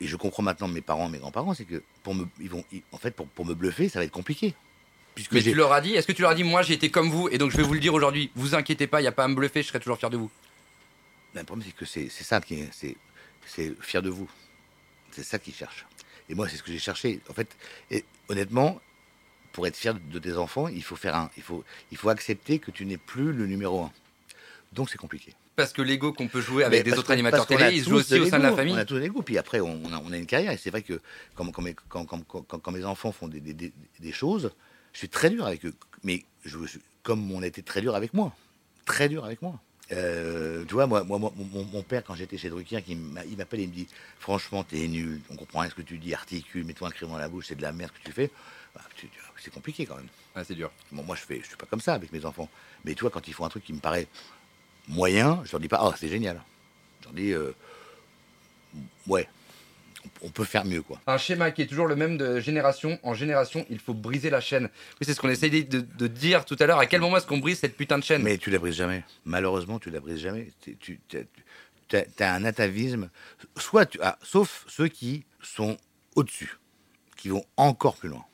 et je comprends maintenant mes parents, mes grands-parents, c'est que pour me, ils vont, ils- en fait, pour, pour me bluffer, ça va être compliqué. Puisque Mais tu leur as dit, est-ce que tu leur as dit, moi j'ai été comme vous et donc je vais vous le dire aujourd'hui, vous inquiétez pas, il n'y a pas à me bluffer, je serai toujours fier de vous. Le problème, c'est que c'est c'est ça qui est, c'est, c'est fier de vous. C'est ça qu'ils cherchent. Et moi, c'est ce que j'ai cherché. En fait, et honnêtement, pour être fier de tes enfants, il faut faire un, il faut, il faut accepter que tu n'es plus le numéro un. Donc c'est compliqué. Parce que l'ego qu'on peut jouer avec Mais des autres animateurs télé, ils jouent aussi au sein de la famille. On a tous l'ego. Puis après, on a, on a une carrière. Et c'est vrai que quand, quand, mes, quand, quand, quand- quand mes enfants font des, des- des- choses, je suis très dur avec eux. Mais je, comme on a été très dur avec moi. Très dur avec moi. Euh, tu vois, moi, moi, mon, mon père, quand j'étais chez Drucker, il m'appelle et il me dit Franchement, t'es nul, on comprend rien ce que tu dis, articule, mets-toi un crayon dans la bouche, c'est de la merde que tu fais. Bah, c'est compliqué quand même. Ah, c'est dur. Bon, moi, je fais, je suis pas comme ça avec mes enfants. Mais tu vois, quand ils font un truc qui me paraît moyen, je leur dis pas, oh, c'est génial. Je leur dis, euh, ouais, on- peut faire mieux, quoi. Un schéma qui est toujours le même de génération en génération, il faut briser la chaîne. Oui, c'est ce qu'on essayait de, de dire tout à l'heure. À quel moment est-ce qu'on brise cette putain de chaîne? Mais tu la brises jamais. Malheureusement, tu la brises jamais. Tu, as, un atavisme, soit tu, ah, sauf ceux qui sont au-dessus, qui vont encore plus loin.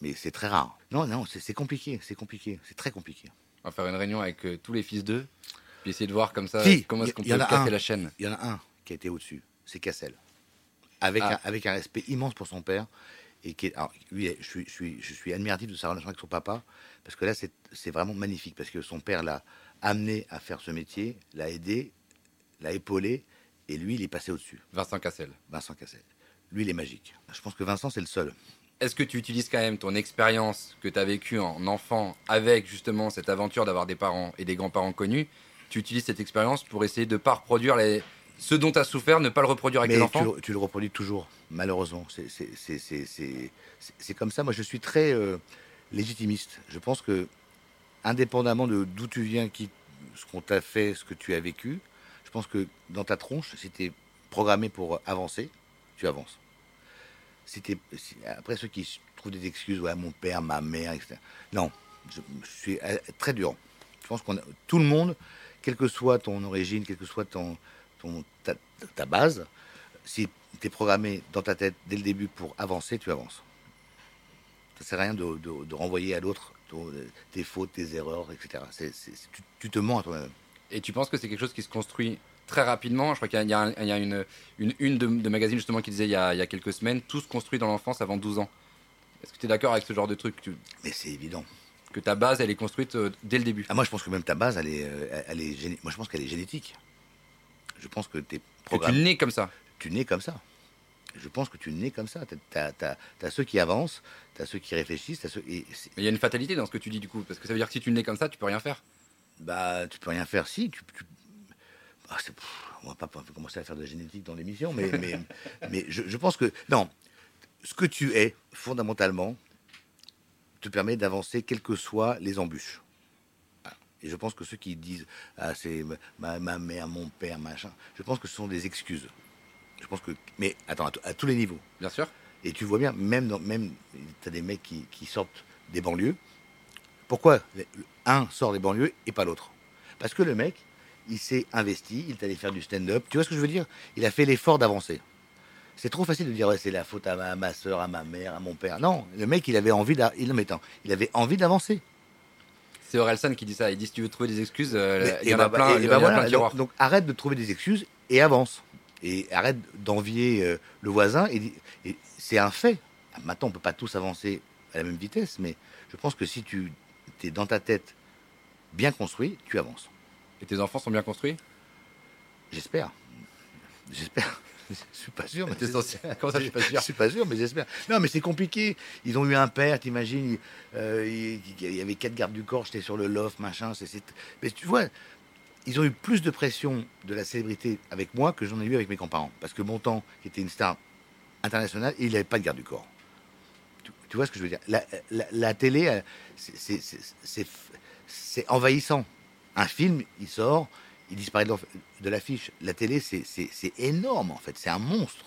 Mais c'est très rare. Non, non, c'est compliqué, c'est compliqué, c'est très compliqué. On va faire une réunion avec euh, tous les fils d'eux, puis essayer de voir comme ça Si, comment est-ce qu'on peut a casser un. la chaîne. Il y en a un qui a été au-dessus, c'est Cassel. Avec, Ah. un, avec un respect immense pour son père. Et qui est, alors, lui, je suis, je, suis, je suis admiratif de sa relation avec son papa, parce que là, c'est c'est vraiment magnifique, parce que son père l'a amené à faire ce métier, l'a aidé, l'a épaulé, et lui, il est passé au-dessus, Vincent Cassel. Vincent Cassel. Lui, il est magique. Je pense que Vincent, c'est le seul. Est-ce que tu utilises quand même ton expérience que tu as vécue en enfant avec justement cette aventure d'avoir des parents et des grands-parents connus? Tu utilises cette expérience pour essayer de ne pas reproduire les... ce dont tu as souffert, ne pas le reproduire avec Mais tes tu, enfants le- tu le reproduis toujours, malheureusement. C'est comme ça. Moi, je suis très euh, légitimiste. Je pense que, indépendamment de d'où tu viens, qui, ce qu'on t'a fait, ce que tu as vécu, je pense que dans ta tronche, si tu es programmé pour avancer, tu avances. Si- après, ceux qui trouvent des excuses, ouais, mon père, ma mère, etc. Non, je, suis euh, très dur. Je pense qu'on a- tout le monde, quelle que soit ton origine, quelle que soit ton, ton, ta, base, si tu es programmé dans ta tête dès le début pour avancer, tu avances. Ça sert à rien de, de- renvoyer à l'autre ton- tes fautes, tes erreurs, etc. C'est- tu, te mens toi-même. Et tu penses que c'est quelque chose qui se construit très rapidement? Je crois qu'il y a, y une, une une de, de magazine justement qui disait il y, a, il y a quelques semaines, tout se construit dans l'enfance avant 12 ans. Est-ce que tu es d'accord avec ce genre de truc? Tu- Mais c'est évident. Que ta base, elle est construite euh, dès le début Ah, moi, je pense que même ta base, elle est, euh, elle est moi, je pense qu'elle est génétique. Je pense que tu es Que tu nais comme ça tu nais comme ça. Je pense que tu nais comme ça. Tu as, ceux qui avancent, tu as ceux qui réfléchissent, ceux, et Mais il y a une fatalité dans ce que tu dis du coup, parce que ça veut dire que si tu nais comme ça, tu peux rien faire. Bah, tu peux rien faire si. Tu, tu- Ah, pff, on va pas commencer à faire de la génétique dans l'émission, mais, mais, [LAUGHS] mais je, je pense que. Non, ce que tu es, fondamentalement, te permet d'avancer quelles que soient les embûches. Et je pense que ceux qui disent ah, c'est ma, ma mère, mon père, machin, je pense que ce sont des excuses. Je pense que. Mais attends, à, tous les niveaux. Bien sûr. Et tu vois bien, même dans, même, t'as des mecs qui, qui sortent des banlieues. Pourquoi un sort des banlieues et pas l'autre? Parce que le mec, il s'est investi, il est allé faire du stand-up. Tu vois ce que je veux dire? Il a fait l'effort d'avancer. C'est trop facile de dire ouais, c'est la faute à ma, ma soeur, à ma mère, à mon père. Non, le mec, il avait envie il, il avait envie d'avancer. C'est Orelsan qui dit ça. Il dit si tu veux trouver des excuses, euh, il y en a bah, plein, a plein donc, donc arrête de trouver des excuses et avance. Et arrête d'envier euh, le voisin. Et, dis- et c'est un fait. Ah, Maintenant, on peut pas tous avancer à la même vitesse, mais je pense que si tu es dans ta tête bien construit, tu avances. Et tes enfants sont bien construits? J'espère. J'espère. [LAUGHS] Je suis pas sûr. Mais [LAUGHS] Comment ça, je suis pas sûr? Je suis pas sûr, mais j'espère. Non, mais c'est compliqué. Ils ont eu un père, t'imagines, il, euh, il- y avait quatre gardes du corps, j'étais sur le loft, machin. c'est- c'est- Mais tu vois, ils ont eu plus de pression de la célébrité avec moi que j'en ai eu avec mes grands-parents. Parce que Montand, qui était une star internationale, il n'avait pas de garde du corps. Tu, vois ce que je veux dire? La, télé, euh, c'est- envahissant. Un film, il sort, il disparaît de l'affiche. La télé, c'est- énorme, en fait. C'est un monstre.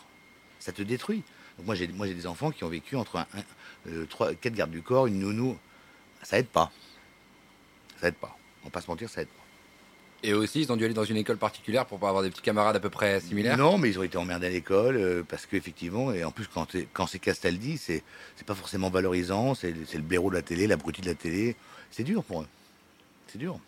Ça te détruit. Donc moi, j'ai moi, j'ai des enfants qui ont vécu entre un, un- euh, trois, quatre gardes du corps, une nounou. Ça aide pas. Ça aide pas. On va pas se mentir, ça aide pas. Et aussi, ils ont dû aller dans une école particulière pour pas avoir des petits camarades à peu près similaires. Non, mais ils ont été emmerdés à l'école euh, parce qu'effectivement, et en plus, quand, quand c'est Castaldi, c'est pas forcément valorisant. C'est c'est le blaireau de la télé, l'abruti de la télé. C'est dur pour eux. C'est dur,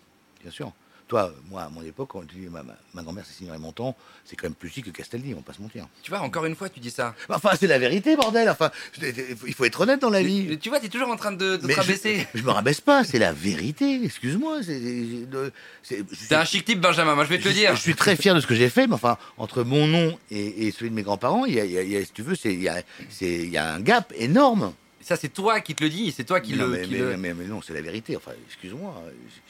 bien sûr. Toi, moi, à mon époque, quand tu dis ma, grand-mère, c'est Signoret Montand, c'est quand même plus chic que Castaldi, on va pas se mentir. Tu vois, encore une fois, tu dis ça. Enfin, c'est la vérité, bordel. Enfin, il faut être honnête dans la vie. Mais tu vois, t'es toujours en train de, de te Mais je- rabaisser. Je, me rabaisse pas, c'est la vérité. Excuse-moi. c'est- un chic type, Benjamin, moi je vais te je, le dire. je suis très fier de ce que j'ai fait, mais enfin, entre mon nom et, et celui de mes grands-parents, il y a, il y a- il y a- si tu veux, il y a, c'est- il y a un gap énorme. Ça, c'est toi qui te le dis, c'est toi qui non, le. mais, qui mais- le- mais- mais non, c'est la vérité. Enfin, excuse-moi,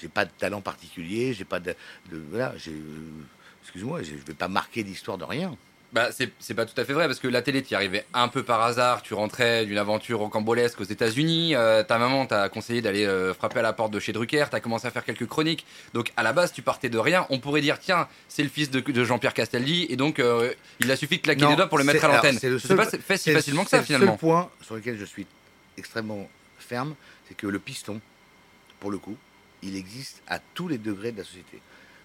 j'ai pas de talent particulier, j'ai pas de, de- voilà, j'ai, euh, excuse-moi, je vais pas marquer l'histoire de rien. Bah, c'est c'est pas tout à fait vrai parce que la télé, t'y arrivais un peu par hasard. Tu rentrais d'une aventure rocambolesque aux États-Unis. euh, ta maman t'a conseillé d'aller euh, frapper à la porte de chez Drucker. T'as commencé à faire quelques chroniques. Donc, à la base, tu partais de rien. On pourrait dire, tiens, c'est le fils de, de Jean-Pierre Castaldi. Et donc, euh, il a suffi de claquer Non, des doigts pour le mettre c'est- à l'antenne. c'est le C'est seul- pas fait si c'est le- facilement que c'est ça, le finalement. seul point sur lequel je suis extrêmement ferme, c'est que le piston, pour le coup, il existe à tous les degrés de la société.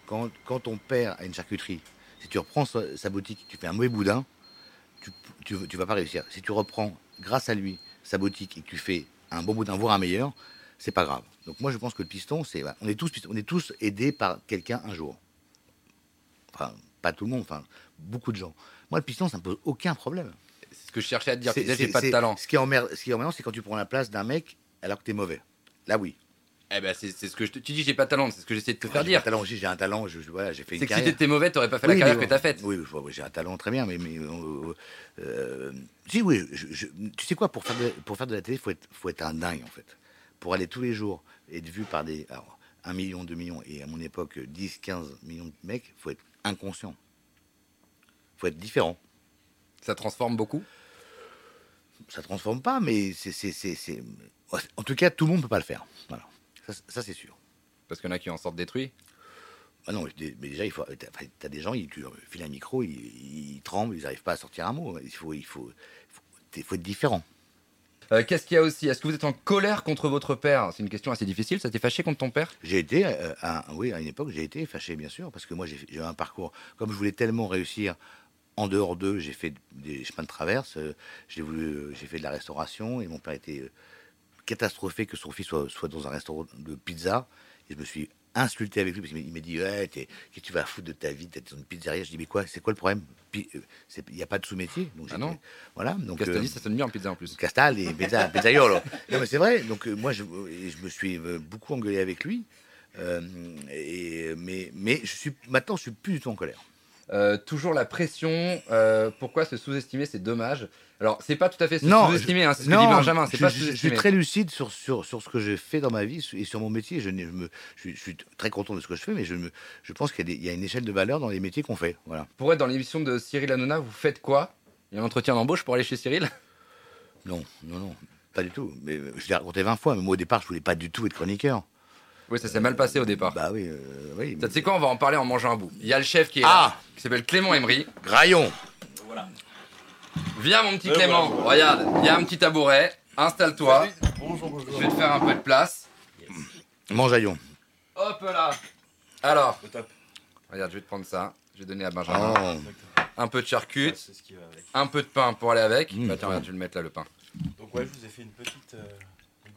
Quand, quand ton père a une charcuterie, si tu reprends sa, boutique, tu fais un mauvais boudin, tu, tu, tu vas pas réussir. Si tu reprends, grâce à lui, sa boutique et que tu fais un bon boudin, voire un meilleur, c'est pas grave. Donc moi, je pense que le piston, c'est, on est tous, on est tous aidés par quelqu'un un jour. Enfin, pas tout le monde, enfin, beaucoup de gens. Moi, le piston, ça me pose aucun problème. Ce que je cherchais à te dire. Tu disais, j'ai pas de talent. Ce qui est emmerdant, ce c'est quand tu prends la place d'un mec alors que t'es mauvais. Là, oui. Eh ben, c'est ce que je te. Tu dis, j'ai pas de talent. C'est ce que j'essaie de te faire J'ai un dire. talent aussi, j'ai un talent. Je- voilà, j'ai fait une C'est que si carrière. t'étais mauvais, t'aurais pas fait Oui, la carrière mais que t'as bon, faite. Oui, j'ai un talent très bien, mais, mais euh, euh, si oui, je- je- tu sais quoi, pour faire de, pour faire de la télé, faut être, faut être un dingue en fait. Pour aller tous les jours et être vu par des, alors, 1 million, 2 millions et à mon époque 10, 15 millions de mecs, faut être inconscient. Faut être différent. Ça transforme beaucoup? Ça transforme pas, mais c'est, c'est, c'est, c'est- en tout cas, tout le monde peut pas le faire. Voilà, ça, ça, c'est sûr. Parce qu'il y en a qui en sortent détruits? Ah non, mais déjà, il faut. T'as des gens, ils, tu files un micro, ils, ils tremblent, ils n'arrivent pas à sortir un mot. Il faut, il faut, il faut, être différent. Euh, Qu'est-ce qu'il y a aussi? Est-ce que vous êtes en colère contre votre père? C'est une question assez difficile. Ça t'est fâché contre ton père? J'ai été, euh, à, oui, à une époque, j'ai été fâché, bien sûr, parce que moi, j'ai j'ai eu un parcours. Comme je voulais tellement réussir en dehors d'eux, j'ai fait des chemins de traverse. euh, J'ai voulu, euh, j'ai fait de la restauration et mon père était euh, catastrophé que son fils soit, soit dans un restaurant de pizza. Et je me suis insulté avec lui parce qu'il m'a- dit ouais, t'es- Qu'est-ce que tu vas foutre de ta vie? T'es dans une pizzeria. Je dis Mais quoi? C'est quoi le problème? Il n'y a pas de sous-métier. Donc Ah non. Voilà. Donc, Castaldi, euh, ça sonne bien en pizza en plus. Castal et pizza, [LAUGHS] pizzaiolo. Non, mais c'est vrai. Donc, euh, moi, je, me suis beaucoup engueulé avec lui. Euh, et, mais, mais je suis, maintenant, je suis plus du tout en colère. Euh, toujours la pression. euh, pourquoi se sous-estimer C'est dommage. Alors, c'est pas tout à fait sous-estimer. hein, c'est ce que dit Benjamin. C'est je, pas je- je suis très lucide sur, sur, sur ce que je fais dans ma vie et sur mon métier. Je, me, suis, je suis très content de ce que je fais, mais je, me, je pense qu'il y a une échelle de valeur dans les métiers qu'on fait. Voilà. Pour être dans l'émission de Cyril Hanouna, vous faites quoi? Il y a un entretien d'embauche pour aller chez Cyril? Non, non, non, pas du tout. Mais euh, je l'ai raconté 20 fois, mais moi, au départ, je voulais pas du tout être chroniqueur. Oui, ça s'est mal passé au départ. Bah oui, euh, oui. Ça, Tu sais quoi On va en parler en mangeant un bout. Il y a le chef qui est Ah là, qui s'appelle Clément Emery. Graillon Viens, mon petit Euh, Clément. voilà. Regarde, il y a un petit tabouret. Installe-toi. Bonjour, bonjour. Je vais te faire un peu de place. Mangeaillon. Hop là. Alors, regarde, je vais te prendre ça. Je vais donner à Benjamin. Oh. Un peu de charcut, C'est ce qui va avec. un peu de pain pour aller avec. Mmh. Bah, tiens, regarde, je vais le mettre là, le pain. Donc ouais, je vous ai fait une petite euh,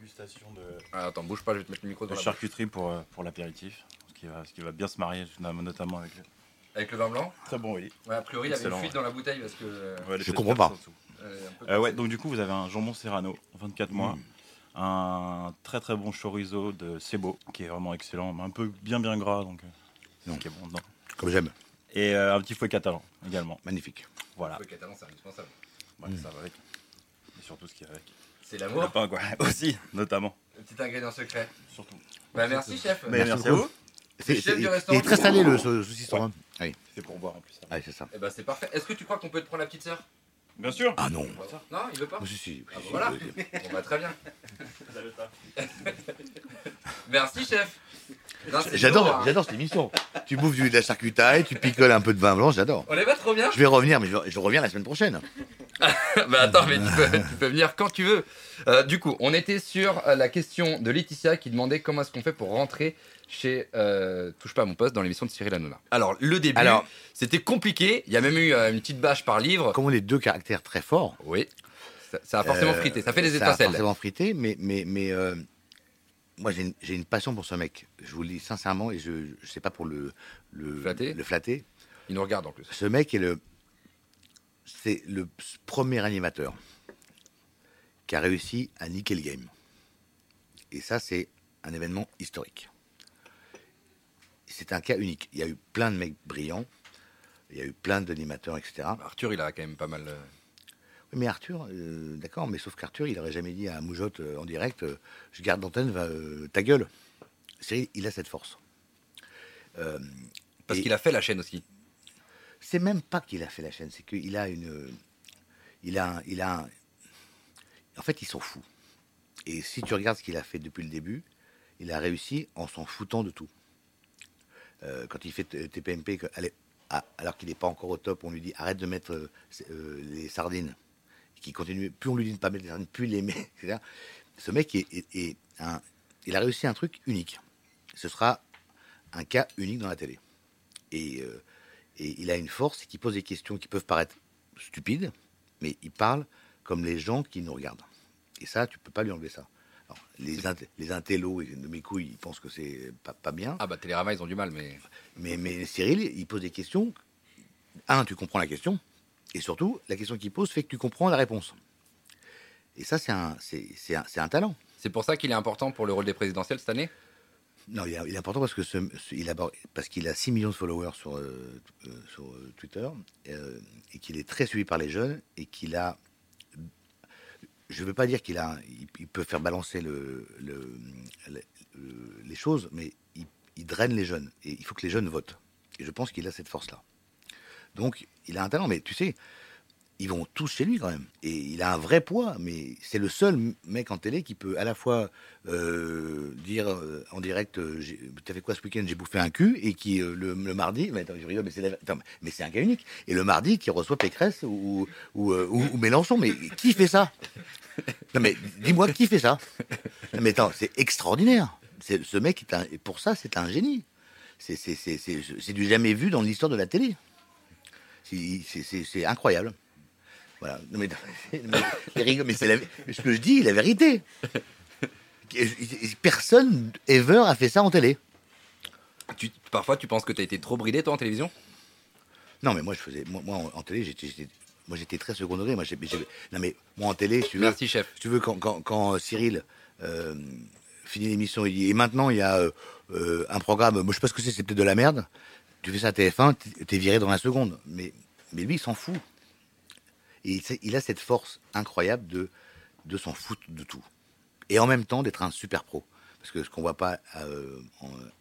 dégustation de, Ah, attends, bouge pas, je vais te mettre le micro de dans la bouche. charcuterie pour, euh, pour l'apéritif. Ce qui, va, ce qui va bien se marier, notamment avec le... Avec le vin blanc Très bon, oui. Ouais, a priori, il y avait une fuite ouais. dans la bouteille parce que. euh, Ouais, Je comprends pas. euh, Euh, ouais, donc du coup, vous avez un jambon serrano, 24 mois. Mmh. Un très très bon chorizo de Sebo, qui est vraiment excellent, mais un peu bien bien gras, donc c'est Non. ce qui est bon dedans. Comme j'aime. Et euh, un petit fouet catalan également. Magnifique. Voilà. Le catalan, c'est indispensable. Ouais, Ça va avec. Et surtout ce qui est avec. C'est Le l'amour. pain, quoi. [LAUGHS] Aussi, notamment. Le petit ingrédient secret. Surtout. Bah merci chef. Mais merci, à beaucoup. vous. C'est, chef il est très salé le sau- saucisson. hein. Oui, C'est pour boire en plus. Ouais, c'est ça. Eh bah c'est parfait. Est-ce que tu crois qu'on peut te prendre la petite sœur? Bien sûr. Ah non. Non, il veut pas? Oh, si, si, Ah si, voilà. oui. Bon bah très bien. [LAUGHS] Merci chef. J'adore, hein. j'adore cette émission. Tu bouffes du, de la charcutaille, tu picoles un peu de vin blanc, j'adore. On est pas trop bien Je vais revenir, mais je, je reviens la semaine prochaine. [LAUGHS] Bah attends, mais tu peux, tu peux venir quand tu veux. Euh, du coup, on était sur euh, la question de Laetitia qui demandait comment est-ce qu'on fait pour rentrer chez euh, Touche pas à mon poste dans l'émission de Cyril Hanouna. Alors, le début, Alors- c'était compliqué. Il y a même eu euh, une petite bâche par livre. Comme on est deux caractères très forts, Oui, ça, ça a forcément Euh, frité. Ça fait des ça a étincelles. forcément frité, mais, mais, mais euh, moi j'ai une, j'ai une passion pour ce mec. Je vous le dis sincèrement, et je ne sais pas pour le, le, Flatter le flatter. Il nous regarde en plus. Ce mec est le, c'est le premier animateur qui a réussi à niquer le game. Et ça, c'est un événement historique. C'est un cas unique. Il y a eu plein de mecs brillants, il y a eu plein d'animateurs, etc. Arthur, il a quand même pas mal. euh, Oui, mais Arthur, euh, d'accord, mais sauf qu'Arthur, il aurait jamais dit à Moujotte euh, en direct euh, Je garde l'antenne, ta gueule. Cyril, il a cette force. Parce qu'il a fait la chaîne aussi. C'est même pas qu'il a fait la chaîne, c'est qu'il a une. Il a, il a En fait, il s'en fout. Et si tu regardes ce qu'il a fait depuis le début, il a réussi en s'en foutant de tout. Euh, quand il fait TPMP, ah, alors qu'il n'est pas encore au top, on lui dit arrête de mettre euh, euh, les sardines. Qui continue, plus on lui dit de ne pas mettre les sardines, plus il les met. [LAUGHS] Ce mec il a réussi un truc unique. Ce sera un cas unique dans la télé. Et, et il a une force, c'est qu'il pose des questions qui peuvent paraître stupides, mais il parle comme les gens qui nous regardent. Et ça, tu peux pas lui enlever ça. Alors, les, int- les intellos et de mes couilles, ils pensent que c'est pas, pas bien. Ah bah Télérama, ils ont du mal, mais. Mais, mais Cyril, il pose des questions. Un, tu comprends la question. Et surtout, la question qu'il pose fait que tu comprends la réponse. Et ça, c'est un, un, un talent. C'est pour ça qu'il est important pour le rôle des présidentielles cette année? Non, il est, important parce que il a, parce qu'il a 6 millions de followers sur, euh, euh, sur euh, Twitter et qu'il est très suivi par les jeunes et qu'il a. Je ne veux pas dire qu'il a, il, peut faire balancer le- le- les choses, mais il, il draine les jeunes et il faut que les jeunes votent. Et je pense qu'il a cette force-là. Donc, il a un talent, mais tu sais, ils vont tous chez lui quand même. Et il a un vrai poids, mais c'est le seul mec en télé qui peut à la fois euh, dire euh, en direct euh, T'as fait quoi ce week-end? J'ai bouffé un cul. Et qui, le, mardi, mais attends, mais c'est la- mais c'est un cas unique. Et le mardi, qui reçoit Pécresse ou, ou, Mélenchon. Mais qui fait ça? Non, mais dis-moi, qui fait ça Mais attends, c'est extraordinaire. C'est- Ce mec, est un, pour ça, c'est un génie. C'est- C'est c'est- du jamais vu dans l'histoire de la télé. C'est incroyable. Voilà. Non, mais, [LAUGHS] mais, mais c'est ce que je dis, la vérité. Personne ever a fait ça en télé. tu, Parfois, tu penses que tu as été trop bridé, toi, en télévision? Non, mais moi, je faisais. Moi, moi, en, en télé, j'étais. j'étais- Moi, j'étais très second degré. Moi, non, mais moi, en télé, si tu veux. Merci, chef. Si tu veux, quand, quand, quand Cyril euh, finit l'émission, il dit Et maintenant, il y a euh, euh, un programme. Moi, je sais pas ce que c'est, c'est peut-être de la merde. Tu fais ça à TF1, t'es- t'es viré dans la seconde. Mais, mais lui, il s'en fout. Et il, a cette force incroyable de, s'en foutre de tout. Et en même temps, d'être un super pro. Parce que ce qu'on voit pas euh,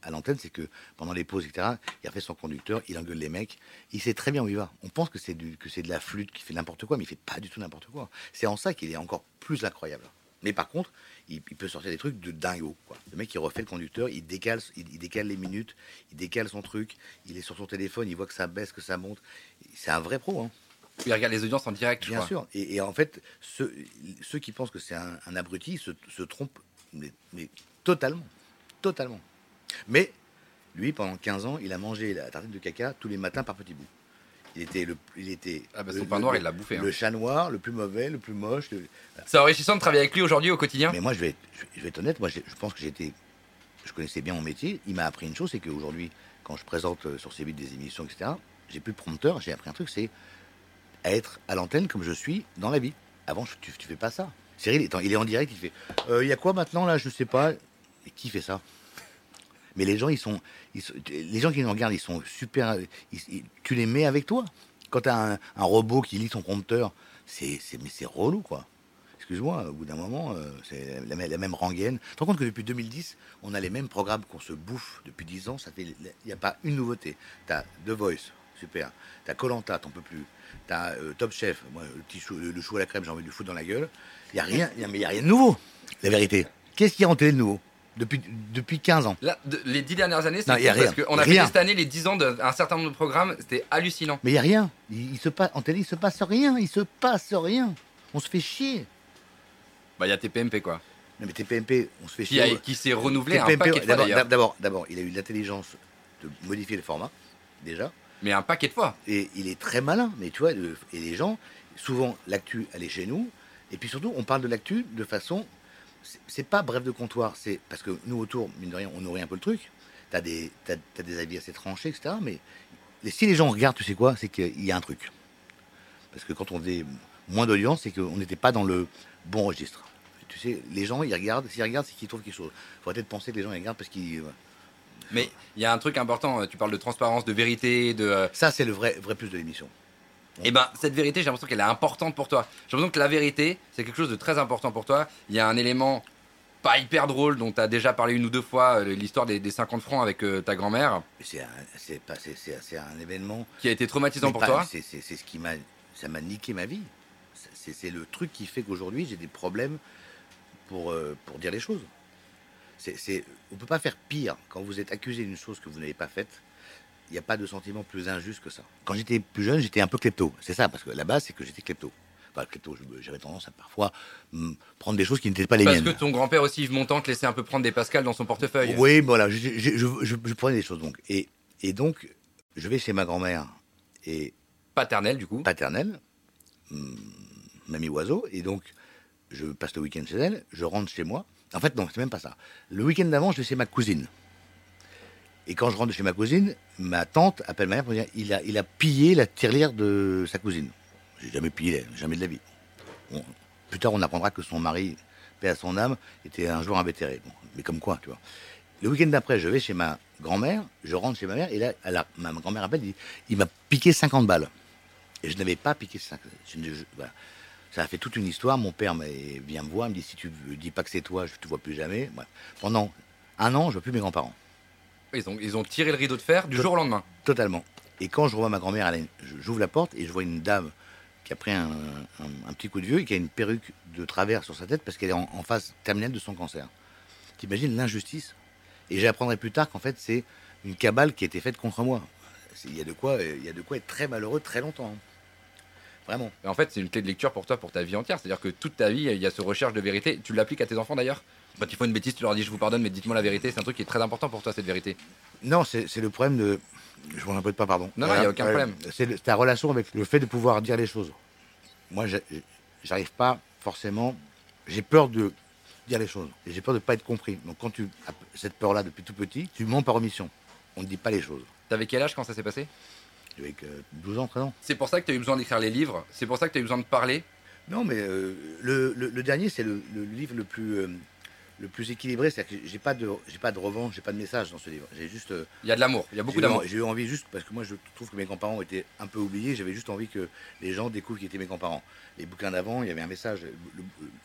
à l'antenne, c'est que pendant les pauses, etc., il refait son conducteur, il engueule les mecs, il sait très bien où il va. On pense que c'est de la flûte qui fait n'importe quoi, mais il fait pas du tout n'importe quoi. C'est en ça qu'il est encore plus incroyable. Mais par contre, il, peut sortir des trucs de dingo. Le mec, il refait le conducteur, il décale, il, il décale les minutes, il décale son truc, il est sur son téléphone, il voit que ça baisse, que ça monte. C'est un vrai pro. Hein. Il regarde les audiences en direct, je Bien crois. sûr. Et, et en fait, ceux, ceux qui pensent que c'est un, un abruti se, se trompent, mais, mais totalement. Totalement. Mais lui, pendant 15 ans, il a mangé la tartine de caca tous les matins par petits bouts. Il était le, il était Ah bah, le- son pain le- noir, le- il l'a bouffé. hein. Le chat noir, le plus mauvais, le plus moche. le- C'est enrichissant de travailler avec lui aujourd'hui au quotidien Mais moi, je vais, être- je vais être honnête. Moi, je pense que j'étais, je connaissais bien mon métier. Il m'a appris une chose, c'est qu'aujourd'hui, quand je présente euh, sur C8 des émissions, etc., j'ai plus de prompteur. J'ai appris un truc, c'est à être à l'antenne comme je suis dans la vie. Avant, tu, tu fais pas ça. Cyril, il est en direct, il fait. Euh, Il y a quoi maintenant là Je sais pas. Qui fait ça? Mais les gens, ils sont, les gens qui nous regardent, ils sont super. tu les mets avec toi? Quand tu as un, robot qui lit ton prompteur, c'est, mais c'est relou, quoi. Excuse-moi, au bout d'un moment, euh, c'est la, même- rengaine. Tu te compte que depuis 2010, on a les mêmes programmes qu'on se bouffe depuis 10 ans. Ça fait, il n'y a pas une nouveauté. T'as The Voice, super. T'as Colanta, t'en peux plus. T'as euh, Top Chef, moi, le petit chou, le, chou à la crème, j'ai envie de le foutre dans la gueule. Il y a rien, y a- mais il y a rien de nouveau. La vérité. Qu'est-ce qu'il y a en télé de nouveau depuis, depuis 15 ans? Là, de- les dix dernières années, c'est parce qu'on a fait cette année les 10 ans d'un certain nombre de programmes, c'était hallucinant. Mais il y a rien. Il, il se passe, en télé, il se passe rien. Il se passe rien. On se fait chier. Bah, il y a TPMP quoi. Non, mais TPMP, on se fait Qui, chier. a- qui s'est renouvelé TPMP, d'abord, il a eu l'intelligence de modifier le format, déjà. Mais un paquet de fois. Et il est très malin. Mais tu vois, et les gens, souvent, l'actu, elle est chez nous. Et puis surtout, on parle de l'actu de façon. c'est- pas bref de comptoir. C'est parce que nous, autour, mine de rien, on nourrit un peu le truc. T'as des, t'as, t'as des avis assez tranchés, etc. Mais si les gens regardent, tu sais quoi C'est qu'il y a un truc. Parce que quand on faisait moins d'audience, c'est qu'on n'était pas dans le bon registre. Tu sais, les gens, ils regardent. S'ils regardent, c'est qu'ils trouvent quelque chose. Il faudrait peut-être penser que les gens ils regardent parce qu'ils. Mais il y a un truc important, euh, tu parles de transparence, de vérité, de... euh, Ça, c'est le vrai, vrai plus de l'émission. Eh ben, cette vérité, j'ai l'impression qu'elle est importante pour toi. J'ai l'impression que la vérité, c'est quelque chose de très important pour toi. Il y a un élément pas hyper drôle dont tu as déjà parlé une ou deux fois, euh, l'histoire des, des 50 francs avec euh, ta grand-mère, C'est un, c'est pas, c'est, c'est- c'est un événement. qui a été traumatisant pour pas- toi. C'est, ce qui m'a, ça m'a niqué ma vie. C'est, c'est le truc qui fait qu'aujourd'hui j'ai des problèmes pour, euh, pour dire les choses. C'est, on peut pas faire pire quand vous êtes accusé d'une chose que vous n'avez pas faite. Il n'y a pas de sentiment plus injuste que ça. Quand j'étais plus jeune, j'étais un peu klepto. C'est ça, parce que la base, c'est que j'étais klepto. Enfin, klepto, j'avais tendance à parfois hum, prendre des choses qui n'étaient pas les Parce que miennes. ton grand-père aussi, Yves Montand, te laissait un peu prendre des pascals dans son portefeuille. Oui, voilà, je, je, je, je- je prenais des choses donc. Et, et donc, je vais chez ma grand-mère et Paternel, du coup. paternelle, hum, mamie oiseau, et donc je passe le week-end chez elle, je rentre chez moi. En fait, non, c'est même pas ça. Le week-end d'avant, je vais chez ma cousine. Et quand je rentre chez ma cousine, ma tante appelle ma mère pour dire il a, il a pillé la tirelire de sa cousine. J'ai jamais pillé, jamais de la vie. Plus tard, on apprendra que son mari, paix à son âme, était un jour invétéré. Mais comme quoi, tu vois. Le week-end d'après, je vais chez ma grand-mère, je rentre chez ma mère, et là, elle a- ma grand-mère appelle, il m'a piqué 50 balles. Et je n'avais pas piqué 50 je ne- je- voilà. Ça a fait toute une histoire. Mon père vient me voir, me dit si tu ne dis pas que c'est toi, je ne te vois plus jamais. Bref. Pendant un an, je ne vois plus mes grands-parents. Ils ont, ils ont tiré le rideau de fer du Tot- jour au lendemain. Totalement. Et quand je revois ma grand-mère, une- j'ouvre la porte et je vois une dame qui a pris un, un- un petit coup de vieux et qui a une perruque de travers sur sa tête parce qu'elle est en, en phase terminale de son cancer. T'imagines l'injustice? Et j'apprendrai plus tard qu'en fait, c'est une cabale qui a été faite contre moi. C'est- Il y, a de quoi, il y a de quoi être très malheureux très longtemps. Vraiment. Et en fait, c'est une clé de lecture pour toi, pour ta vie entière. C'est-à-dire que toute ta vie, il y a ce recherche de vérité. Tu l'appliques à tes enfants d'ailleurs? Quand ils font une bêtise, tu leur dis je vous pardonne, mais dites-moi la vérité. C'est un truc qui est très important pour toi, cette vérité. Non, c'est le problème de. Je m'en répète pas, pardon. Non, non, il y a aucun problème. C'est ta relation avec le fait de pouvoir dire les choses. Moi, j'arrive pas forcément. J'ai peur de dire les choses. Et j'ai peur de pas être compris. Donc, quand tu as cette peur-là depuis tout petit, tu mens par omission. On ne dit pas les choses. T'avais quel âge quand ça s'est passé? Avec euh, 12 ans, 13 ans. C'est pour ça que tu as eu besoin d'écrire les livres. C'est pour ça que tu as eu besoin de parler. Non, mais euh, le, le- le dernier, c'est le, le livre le plus, euh, le plus équilibré. C'est-à-dire que j'ai pas de, j'ai pas de revanche, j'ai pas de message dans ce livre. J'ai juste. euh, Il y a de l'amour. Il y a beaucoup d'amour. J'ai eu envie juste, parce que moi je trouve que mes grands-parents étaient un peu oubliés, j'avais juste envie que les gens découvrent qui étaient mes grands-parents. Les bouquins d'avant, il y avait un message.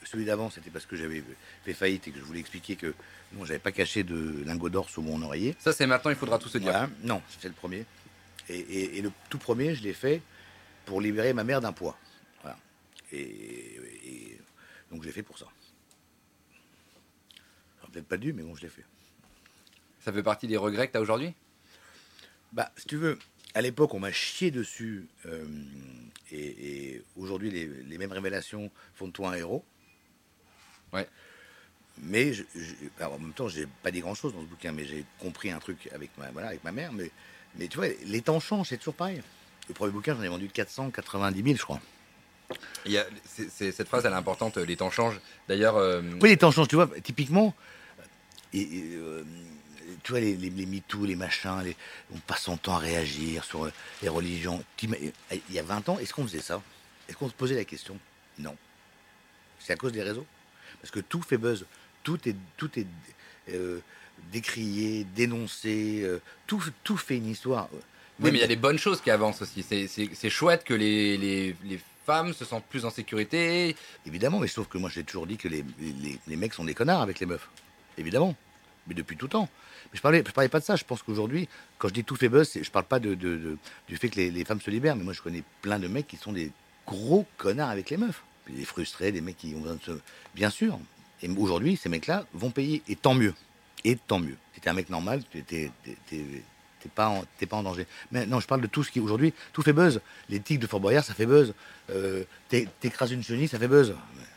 Celui d'avant, c'était parce que j'avais fait faillite et que je voulais expliquer que non, j'avais pas caché de lingots d'or sous mon oreiller. Ça, c'est maintenant, il faudra tout se dire. Voilà. Non, c'est le premier. Et, et- et le tout premier, je l'ai fait pour libérer ma mère d'un poids. Voilà. Et, et- donc j'ai fait pour ça. J'aurais peut-être pas dû, mais bon, je l'ai fait. Ça fait partie des regrets que tu as aujourd'hui? Bah, si tu veux, à l'époque, on m'a chié dessus. euh, et et aujourd'hui, les, les mêmes révélations font de toi un héros. Ouais. Mais je- je- alors, en même temps, j'ai pas dit grand-chose dans ce bouquin, mais j'ai compris un truc avec ma, voilà, avec ma mère. Mais, mais tu vois, les temps changent, c'est toujours pareil. Le premier bouquin, j'en ai vendu 490 000, je crois. Il y a- Cette phrase, elle est importante. Les temps changent. D'ailleurs, euh, Oui, les temps changent, tu vois, typiquement. Et, et, euh, tu vois, les, les, les MeToo, les machins, les, on passe son temps à réagir sur euh, les religions. Il y a 20 ans, est-ce qu'on faisait ça? Est-ce qu'on se posait la question? Non. C'est à cause des réseaux? Parce que tout fait buzz. Tout est, tout est euh, décrier, dénoncer, euh, tout, tout fait une histoire. Oui, mais il y a des bonnes choses qui avancent aussi. C'est- chouette que les, les, les femmes se sentent plus en sécurité. Évidemment, mais sauf que moi j'ai toujours dit que les, les, mecs sont des connards avec les meufs. Évidemment. Mais depuis tout temps. Mais je parlais, je parlais pas de ça. Je pense qu'aujourd'hui, quand je dis tout fait buzz, je parle pas de, de- de- du fait que les, les femmes se libèrent. Mais moi je connais plein de mecs qui sont des gros connards avec les meufs. Des frustrés, des mecs qui ont besoin de se. Bien sûr. Et aujourd'hui, ces mecs-là vont payer. Et tant mieux. Et tant mieux. Si t'es un mec normal, t'es- t'es t'es- pas, en- t'es pas en danger. Mais non, je parle de tout ce qui aujourd'hui, tout fait buzz. Les tics de Fort Boyard, ça fait buzz. Euh, t'é- T'écrases une chenille, ça fait buzz.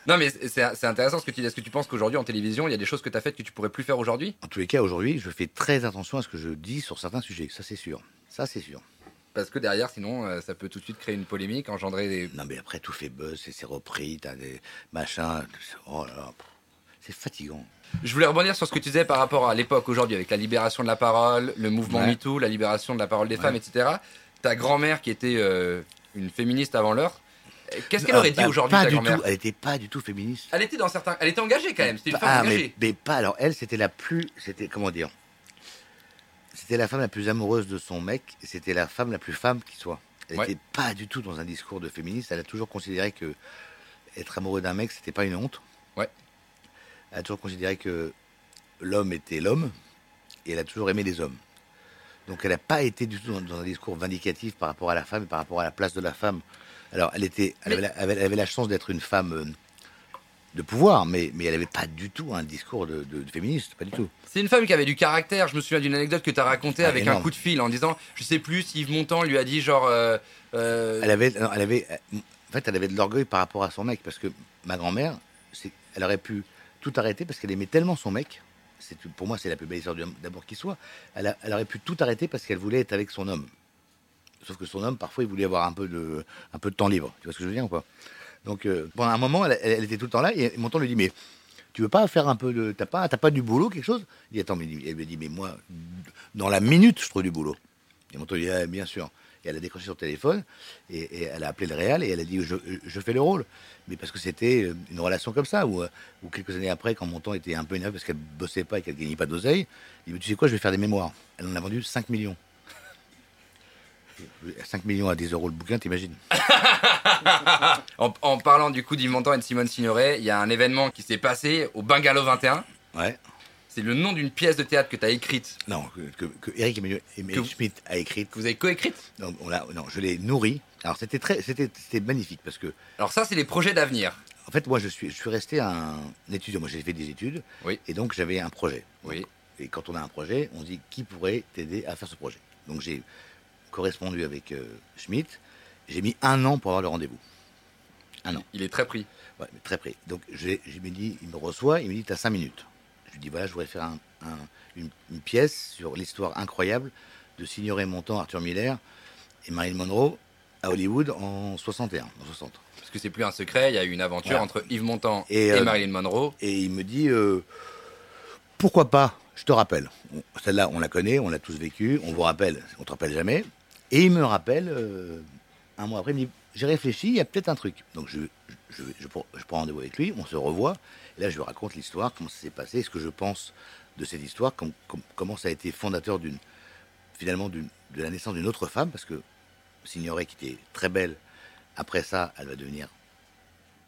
Non, mais c'est c'est intéressant ce que tu dis. Est-ce que tu penses qu'aujourd'hui, en télévision, il y a des choses que tu as faites que tu pourrais plus faire aujourd'hui? En tous les cas, aujourd'hui, je fais très attention à ce que je dis sur certains sujets. Ça, c'est sûr. Ça, c'est sûr. Parce que derrière, sinon, euh, ça peut tout de suite créer une polémique, engendrer des. Non, mais après, tout fait buzz, c'est c'est repris, t'as des machins. Oh là là, pff, c'est fatigant. Je voulais rebondir sur ce que tu disais par rapport à l'époque aujourd'hui, avec la libération de la parole, le mouvement Ouais. MeToo, la libération de la parole des Ouais. femmes, etc. Ta grand-mère, qui était euh, une féministe avant l'heure, qu'est-ce qu'elle aurait Euh, dit bah, aujourd'hui, ta grand-mère. Elle était pas du tout féministe. Elle était dans certains. Elle était engagée quand même. C'était une femme Ah, engagée. mais, mais pas. Alors, elle, c'était la plus. C'était, comment dire C'était la femme la plus amoureuse de son mec. C'était la femme la plus femme qui soit. Elle Ouais. n'était pas du tout dans un discours de féministe. Elle a toujours considéré que être amoureux d'un mec, c'était pas une honte. Ouais. Elle a toujours considéré que l'homme était l'homme. Et elle a toujours aimé les hommes. Donc, elle n'a pas été du tout dans, dans un discours vindicatif par rapport à la femme et par rapport à la place de la femme. Alors, elle, était, elle, avait, la, elle avait- elle avait la chance d'être une femme euh, de pouvoir, mais, mais elle n'avait pas du tout un discours de, de- de féministe, pas du tout. C'est une femme qui avait du caractère. Je me souviens d'une anecdote que tu as racontée Ah, avec un coup de fil en disant Je sais plus si Yves Montand lui a dit genre. euh, euh, Elle avait, non, elle avait, en fait, elle avait de l'orgueil par rapport à son mec, parce que ma grand-mère, elle aurait pu tout arrêter parce qu'elle aimait tellement son mec. C'est pour moi, c'est la plus belle histoire d'amour qui soit. Elle, elle aurait pu tout arrêter parce qu'elle voulait être avec son homme. Sauf que son homme, parfois, il voulait avoir un peu de, un peu de temps libre. Tu vois ce que je veux dire ou pas? Donc, euh, pendant un moment, elle, était tout le temps là et mon temps lui dit mais tu veux pas faire un peu de, t'as pas, pas du boulot quelque chose? Il dit attends, mais elle me dit mais moi, dans la minute, je trouve du boulot. Et mon temps lui dit bien sûr. Et elle a décroché son téléphone et, et elle a appelé le Réal et elle a dit je, je fais le rôle. Mais parce que c'était euh, une relation comme ça, où, euh, où quelques années après, quand mon temps était un peu énervé parce qu'elle bossait pas et qu'elle gagnait pas d'oseille, il dit tu sais quoi, je vais faire des mémoires. Elle en a vendu 5 millions. [LAUGHS] 5 millions à 10 euros le bouquin, t'imagines [LAUGHS] en, en parlant du coup d'Yves Montand et de Simone Signoret, il y a un événement qui s'est passé au Bungalow 21. Ouais. C'est le nom d'une pièce de théâtre que tu as écrite, Non, que, Eric Emmanuel, Emmanuel Que- Schmitt a écrite. que vous avez coécrite. Non, on non, je l'ai nourri. Alors c'était très, c'était, magnifique parce que Alors ça, c'est les projets d'avenir. En fait, moi, je suis, je suis resté un étudiant. Moi, j'ai fait des études. Oui. Et donc, j'avais un projet. Oui. Et quand on a un projet, on se dit qui pourrait t'aider à faire ce projet? Donc, j'ai correspondu avec euh, Schmitt. J'ai mis un an pour avoir le rendez-vous. Un an. Il est très pris. Ouais, mais très près. Donc, j'ai- je me dis, il me reçoit, il me dit, tu as cinq minutes. Je lui dis, voilà, je voudrais faire un- un- une, une pièce sur l'histoire incroyable de Signoret Montand, Arthur Miller et Marilyn Monroe à Hollywood en 61, en 60. Parce que c'est plus un secret, il y a eu une aventure Voilà. entre Yves Montand Et, et, euh, Marilyn Monroe. Et il me dit euh, pourquoi pas Je te rappelle. Celle-là, on la connaît, on l'a tous vécue. On vous rappelle, on te rappelle jamais. Et il me rappelle euh, un mois après, il me dit j'ai réfléchi, il y a peut-être un truc. Donc je, je, je prends rendez-vous avec lui, on se revoit. Et là, je lui raconte l'histoire, comment ça s'est passé, ce que je pense de cette histoire, com- com- comment ça a été fondateur d'une, finalement, de la naissance d'une autre femme, parce que Signoret, qui était très belle, après ça, elle va devenir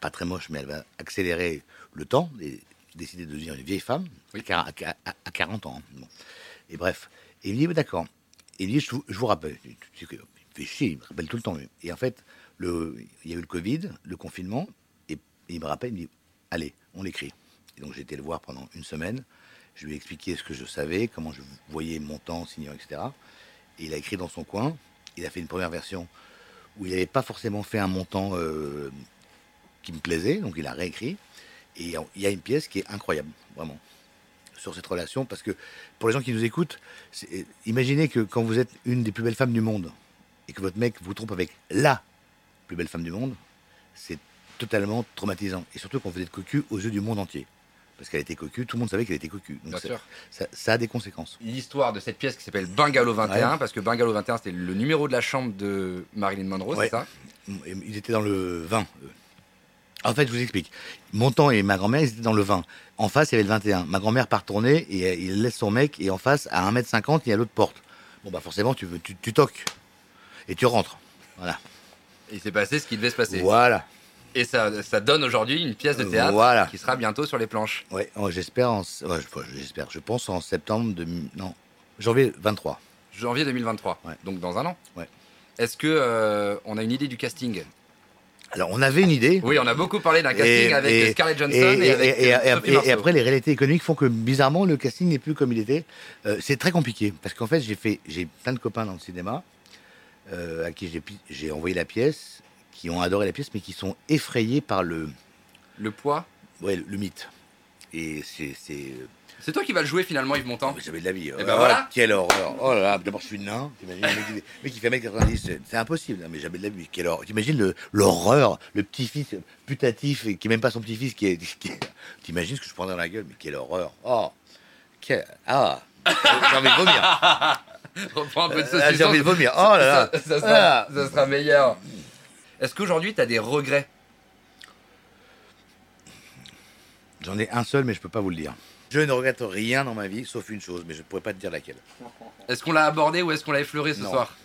pas très moche, mais elle va accélérer le temps et décider de devenir une vieille femme Oui. à, à quar- à- à 40 ans. hein. Bon. Et bref. Et il me dit, bah, d'accord. Et il me dit, je vous, je vous rappelle. Il me fait chier, il me rappelle tout le temps. Et en fait, le, il y a eu le Covid, le confinement, et, il me rappelle, il me dit, allez, on l'écrit. Et donc j'ai été le voir pendant une semaine. Je lui ai expliqué ce que je savais, comment je voyais mon temps, signant, etc. Et il a écrit dans son coin. Il a fait une première version où il n'avait pas forcément fait un montant euh, qui me plaisait, donc il a réécrit. Et il y a une pièce qui est incroyable, vraiment, sur cette relation, parce que pour les gens qui nous écoutent, c'est- imaginez que quand vous êtes une des plus belles femmes du monde et que votre mec vous trompe avec la plus belle femme du monde, c'est totalement traumatisant. Et surtout quand vous êtes cocu aux yeux du monde entier. Parce qu'elle était cocu, tout le monde savait qu'elle était cocu. Donc ça, sûr. ça- ça a des conséquences. L'histoire de cette pièce qui s'appelle Bungalow 21, Ouais. parce que Bungalow 21, c'était le numéro de la chambre de Marilyn Monroe, Ouais. c'est ça Ils étaient dans le vin. eux. En fait, je vous explique. Mon temps et ma grand-mère, ils étaient dans le 20. En face, il y avait le 21. Ma grand-mère part tourner et il laisse son mec. Et en face, à 1m50, il y a l'autre porte. Bon, bah forcément, tu, veux, tu, tu toques. Et tu rentres. Voilà. Il s'est passé ce qui devait se passer. Voilà. Et ça, ça donne aujourd'hui une pièce de théâtre Voilà. qui sera bientôt sur les planches. Oh, j'espère. En... ouais, je- j'espère. Je pense en septembre de. Non. Janvier 23. Janvier 2023. Ouais. Donc dans un an. Ouais. Est-ce que euh, on a une idée du casting? Alors, on avait une idée. Oui, on a beaucoup parlé d'un casting Et- avec et- Scarlett Johansson Et, et, avec euh, Sophie après, les réalités économiques font que bizarrement, le casting n'est plus comme il était. Euh, c'est très compliqué parce qu'en fait, j'ai fait, j'ai plein de copains dans le cinéma euh, à qui j'ai envoyé la pièce, qui ont adoré la pièce, mais qui sont effrayés par le, le poids. ouais, le, le mythe. Et c'est, c'est, toi qui vas le jouer finalement, Yves Montand. oh, jamais de la vie. Eh ben voilà. Quelle horreur. Oh là là, d'abord je suis nain. T'imagines mec, qui- fait 1m90, c'est- c'est impossible. Non, mais jamais de la vie. Quelle horreur. T'imagines l'horreur, le petit-fils putatif, qui est même pas son petit-fils, qui est. T'imagines ce que je prendrais dans la gueule, mais quelle horreur. Oh. Quelle- Ah. J'ai envie de vomir. [LAUGHS] Reprends un peu de saucisson. J'ai envie de vomir. Oh là là. Ça, ça sera, Ah. ça sera meilleur. Est-ce qu'aujourd'hui tu as des regrets? J'en ai un seul, mais je peux pas vous le dire. Je ne regrette rien dans ma vie, sauf une chose, mais je pourrais pas te dire laquelle. Est-ce qu'on l'a abordé ou est-ce qu'on l'a effleuré ce Non. soir?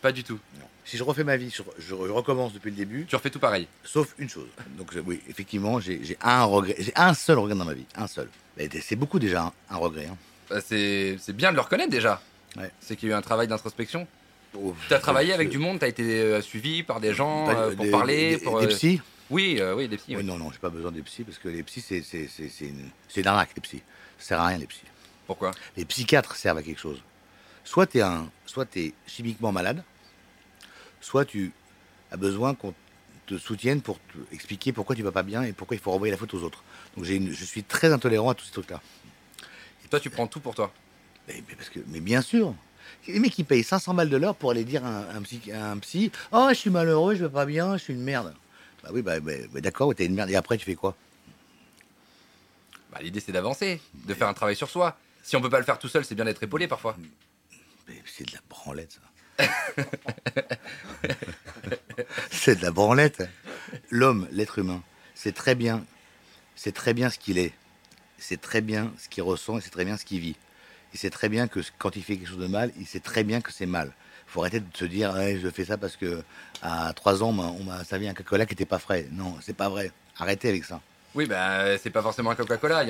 Pas du tout. Non. Si je refais ma vie, je, recommence depuis le début, Tu refais tout pareil. sauf une chose. Donc euh, oui, effectivement, j'ai un regret, j'ai un seul regret dans ma vie, un seul. Mais C'est beaucoup déjà, hein, un regret. hein. Bah, c'est c'est bien de le reconnaître déjà. Ouais. C'est qu'il y a eu un travail d'introspection. Oh, Tu as travaillé avec du monde, tu as été euh, suivi par des gens Pas- euh, pour des- parler. des, pour, des euh, psys Oui, oui, des psys. Oui, oui. Non, non, j'ai pas besoin des psys parce que les psys, c'est c'est- c'est- c'est une, arnaque, les psys. Ça sert à rien, les psys. Pourquoi? Les psychiatres servent à quelque chose. Soit tu es, chimiquement malade, soit tu as besoin qu'on te soutienne pour te expliquer pourquoi tu vas pas bien et pourquoi il faut renvoyer la faute aux autres. Donc j'ai une- je suis très intolérant à tous ces trucs-là. Et toi, tu prends tout pour toi? Mais, mais parce que, mais bien sûr. Les mecs qui payent 500 balles de l'heure pour aller dire à un, un psy, à un psy Oh, je suis malheureux, je vais pas bien, je suis une merde. Bah oui, bah, bah, bah, d'accord, t'es une merde. Et après, tu fais quoi? Bah, L'idée, c'est d'avancer, de faire un travail sur soi. Si on peut pas le faire tout seul, c'est bien d'être épaulé parfois. Mais C'est de la branlette, ça. [LAUGHS] c'est de la branlette. L'homme, l'être humain, c'est très bien, c'est très bien ce qu'il est. C'est très bien ce qu'il ressent et c'est très bien ce qu'il vit. Et c'est très bien que quand il fait quelque chose de mal, il sait très bien que c'est mal. faut arrêter de se dire, je fais ça parce que à 3 ans, on m'a- servi un Coca-Cola qui n'était pas frais. Non, c'est pas vrai. Arrêtez avec ça. Oui, bah, c'est pas forcément un Coca-Cola. il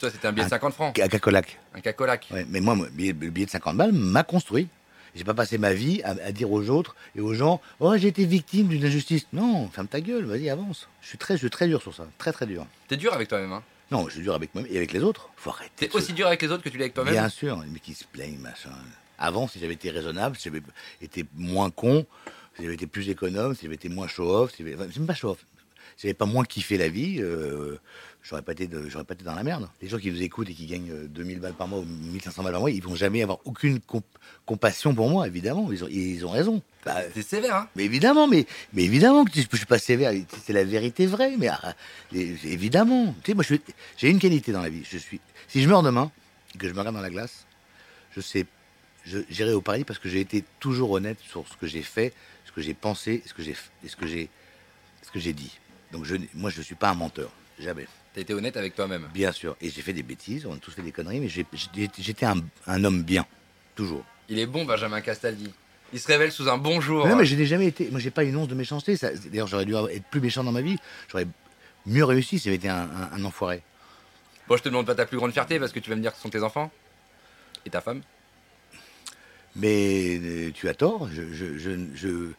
Toi, c'était un billet de Un- 50 francs. Un Coca-Cola. Un Coca-Cola. Ouais, mais moi, le billet, le billet de 50 balles m'a construit. J'ai pas passé ma vie à, à dire aux autres et aux gens Oh, j'ai été victime d'une injustice. Non, ferme ta gueule, vas-y, avance. Je suis très, je suis très dur sur ça. Très, très dur. T'es dur avec toi-même. Hein. Non, je suis dur avec moi et avec les autres. Faut arrêter. T'es aussi dur avec les autres que tu l'es avec toi-même? Bien sûr, mecs qui se plaignent, machin. Avant, si j'avais été raisonnable, si j'avais été moins con, si j'avais été plus économe, si j'avais été moins show-off, si j'avais... enfin, c'est même pas show-off. Si j'avais pas moins kiffé la vie, euh, j'aurais pas été, de- j'aurais pas été dans la merde. Les gens qui nous écoutent et qui gagnent euh, 2000 balles par mois ou 1500 balles par mois, ils vont jamais avoir aucune comp- compassion pour moi, évidemment. Ils ont, ils ont raison. Bah, T'es sévère, hein. mais évidemment, mais, mais évidemment que je je suis pas sévère. C'est la vérité vraie. Mais ah, les- évidemment. Tu sais, moi, j'ai une qualité dans la vie. Je suis, si je meurs demain, que je me regarde dans la glace, je sais, je- j'irai au paradis parce que j'ai été toujours honnête sur ce que j'ai fait, ce que j'ai pensé, ce que j'ai, et ce que j'ai, ce que j'ai dit. Donc, je, moi, je suis pas un menteur. Jamais. T'as été honnête avec toi-même. Bien sûr. Et j'ai fait des bêtises. On a tous fait des conneries, mais j'étais un, un homme bien. Toujours. Il est bon, Benjamin Castaldi. Il se révèle sous un bon jour. Non, mais je n'ai jamais été. Moi, j'ai pas une once de méchanceté. D'ailleurs, j'aurais dû être plus méchant dans ma vie. J'aurais mieux réussi si j'avais été un, un- un enfoiré. Bon, je te demande pas ta plus grande fierté parce que tu vas me dire que ce sont tes enfants et ta femme. Mais euh, tu as tort. Je, je, je,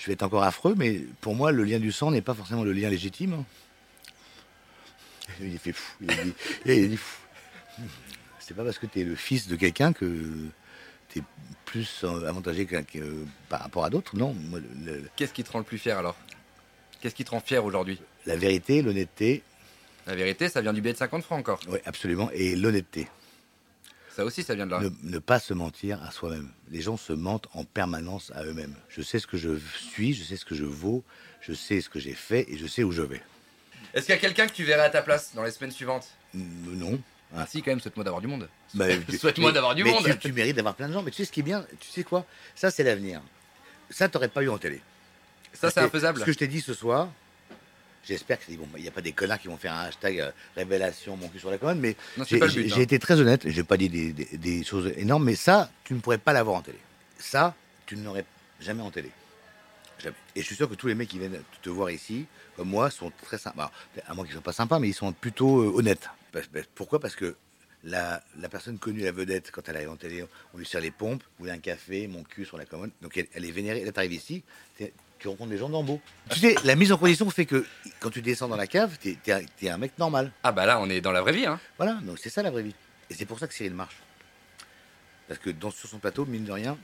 je, vais être encore affreux, mais pour moi, le lien du sang n'est pas forcément le lien légitime. Il est fait fou. Il dit, il est dit fou. C'est pas parce que tu es le fils de quelqu'un que tu es plus avantagé que, que- par rapport à d'autres. Non, le- Qu'est-ce qui te rend le plus fier alors? Qu'est-ce qui te rend fier aujourd'hui? La vérité, l'honnêteté, La vérité, ça vient du billet de 50 francs encore. oui, absolument, et l'honnêteté. Ça aussi, ça vient de là. Ne, ne pas se mentir à soi-même. Les gens se mentent en permanence à eux-mêmes. Je sais ce que je suis, je sais ce que je vaux, je sais ce que j'ai fait et je sais où je vais. Est-ce qu'il y a quelqu'un que tu verrais à ta place dans les semaines suivantes? Non. Ah si, quand même, souhaite-moi d'avoir du monde. Bah, [LAUGHS] Souhaite-moi d'avoir du mais monde. Tu, tu mérites d'avoir plein de gens. Mais tu sais ce qui est bien? Tu sais quoi? Ça, c'est l'avenir. Ça, t'aurais pas eu en télé. Ça, c'est infaisable. Ce que je t'ai dit ce soir, J'espère qu'il n'y a pas des connards qui vont faire un hashtag euh, révélation mon cul sur la commode, mais j'ai hein. été très honnête, j'ai pas dit des, des- des choses énormes, mais ça, tu ne pourrais pas l'avoir en télé. Ça, tu ne l'aurais jamais en télé. Jamais. Et je suis sûr que tous les mecs qui viennent te voir ici, comme moi, sont très sympas. Alors, à moins qu'ils soient pas sympas, mais ils sont plutôt euh, honnêtes. Pourquoi? Parce que la, la personne connue, la vedette, quand elle arrive en télé, on lui sert les pompes, vous voulez un café, mon cul sur la commode. Donc elle, elle est vénérée. Là, tu arrives ici, tu rencontres des gens d'embeau. Tu sais, la mise en condition fait que quand tu descends dans la cave, t'es es, un- t'es un mec normal. Ah bah là, on est dans la vraie vie. Hein. Voilà, donc c'est ça la vraie vie. Et c'est pour ça que Cyril marche. Parce que dans, sur son plateau, mine de rien,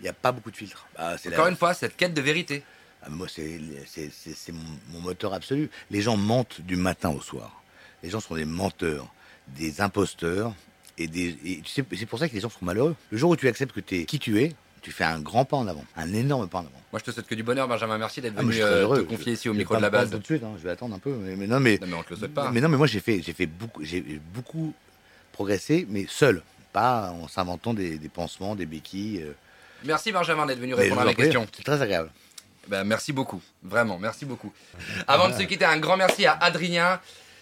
il n'y a pas beaucoup de filtres. Ah, c'est Encore la- une fois, cette quête de vérité. ah, moi, c'est c'est- c'est- c'est mon, mon moteur absolu. Les gens mentent du matin au soir. Les gens sont des menteurs, des imposteurs. Et, des, et tu sais, c'est pour ça que les gens sont malheureux. Le jour où tu acceptes que tu es qui tu es, tu fais un grand pas en avant. Un énorme pas en avant. Moi, je te souhaite que du bonheur, Benjamin. Merci d'être Ah, venu euh, te confier ici au micro de la base. Tout de suite, hein. je vais attendre un peu. Mais, mais non, mais, Non, mais on te le souhaite pas. mais non, mais moi j'ai fait, j'ai fait beaucoup, j'ai beaucoup progressé, mais seul, pas en s'inventant des, des pansements, des béquilles. euh. Merci Benjamin d'être venu répondre à prie, questions. C'est très agréable. Ben, merci beaucoup, vraiment, merci beaucoup. Avant de se quitter, un grand merci à Adrien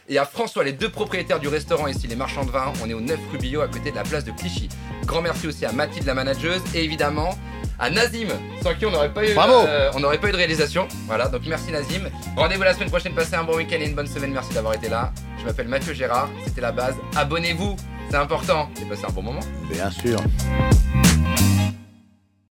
et à François, les deux propriétaires du restaurant ici, les marchands de vin. On est au 9 rue Billot, à côté de la place de Clichy. Grand merci aussi à Mathilde, la manageuse, et évidemment à Nazim, sans qui on n'aurait pas eu, Bravo. euh, on n'aurait pas eu de réalisation. Voilà, donc merci Nazim. Rendez-vous la semaine prochaine, passez un bon week-end et une bonne semaine. Merci d'avoir été là. Je m'appelle Mathieu Gérard, c'était la base. Abonnez-vous, c'est important. Et passez un bon moment. Bien sûr.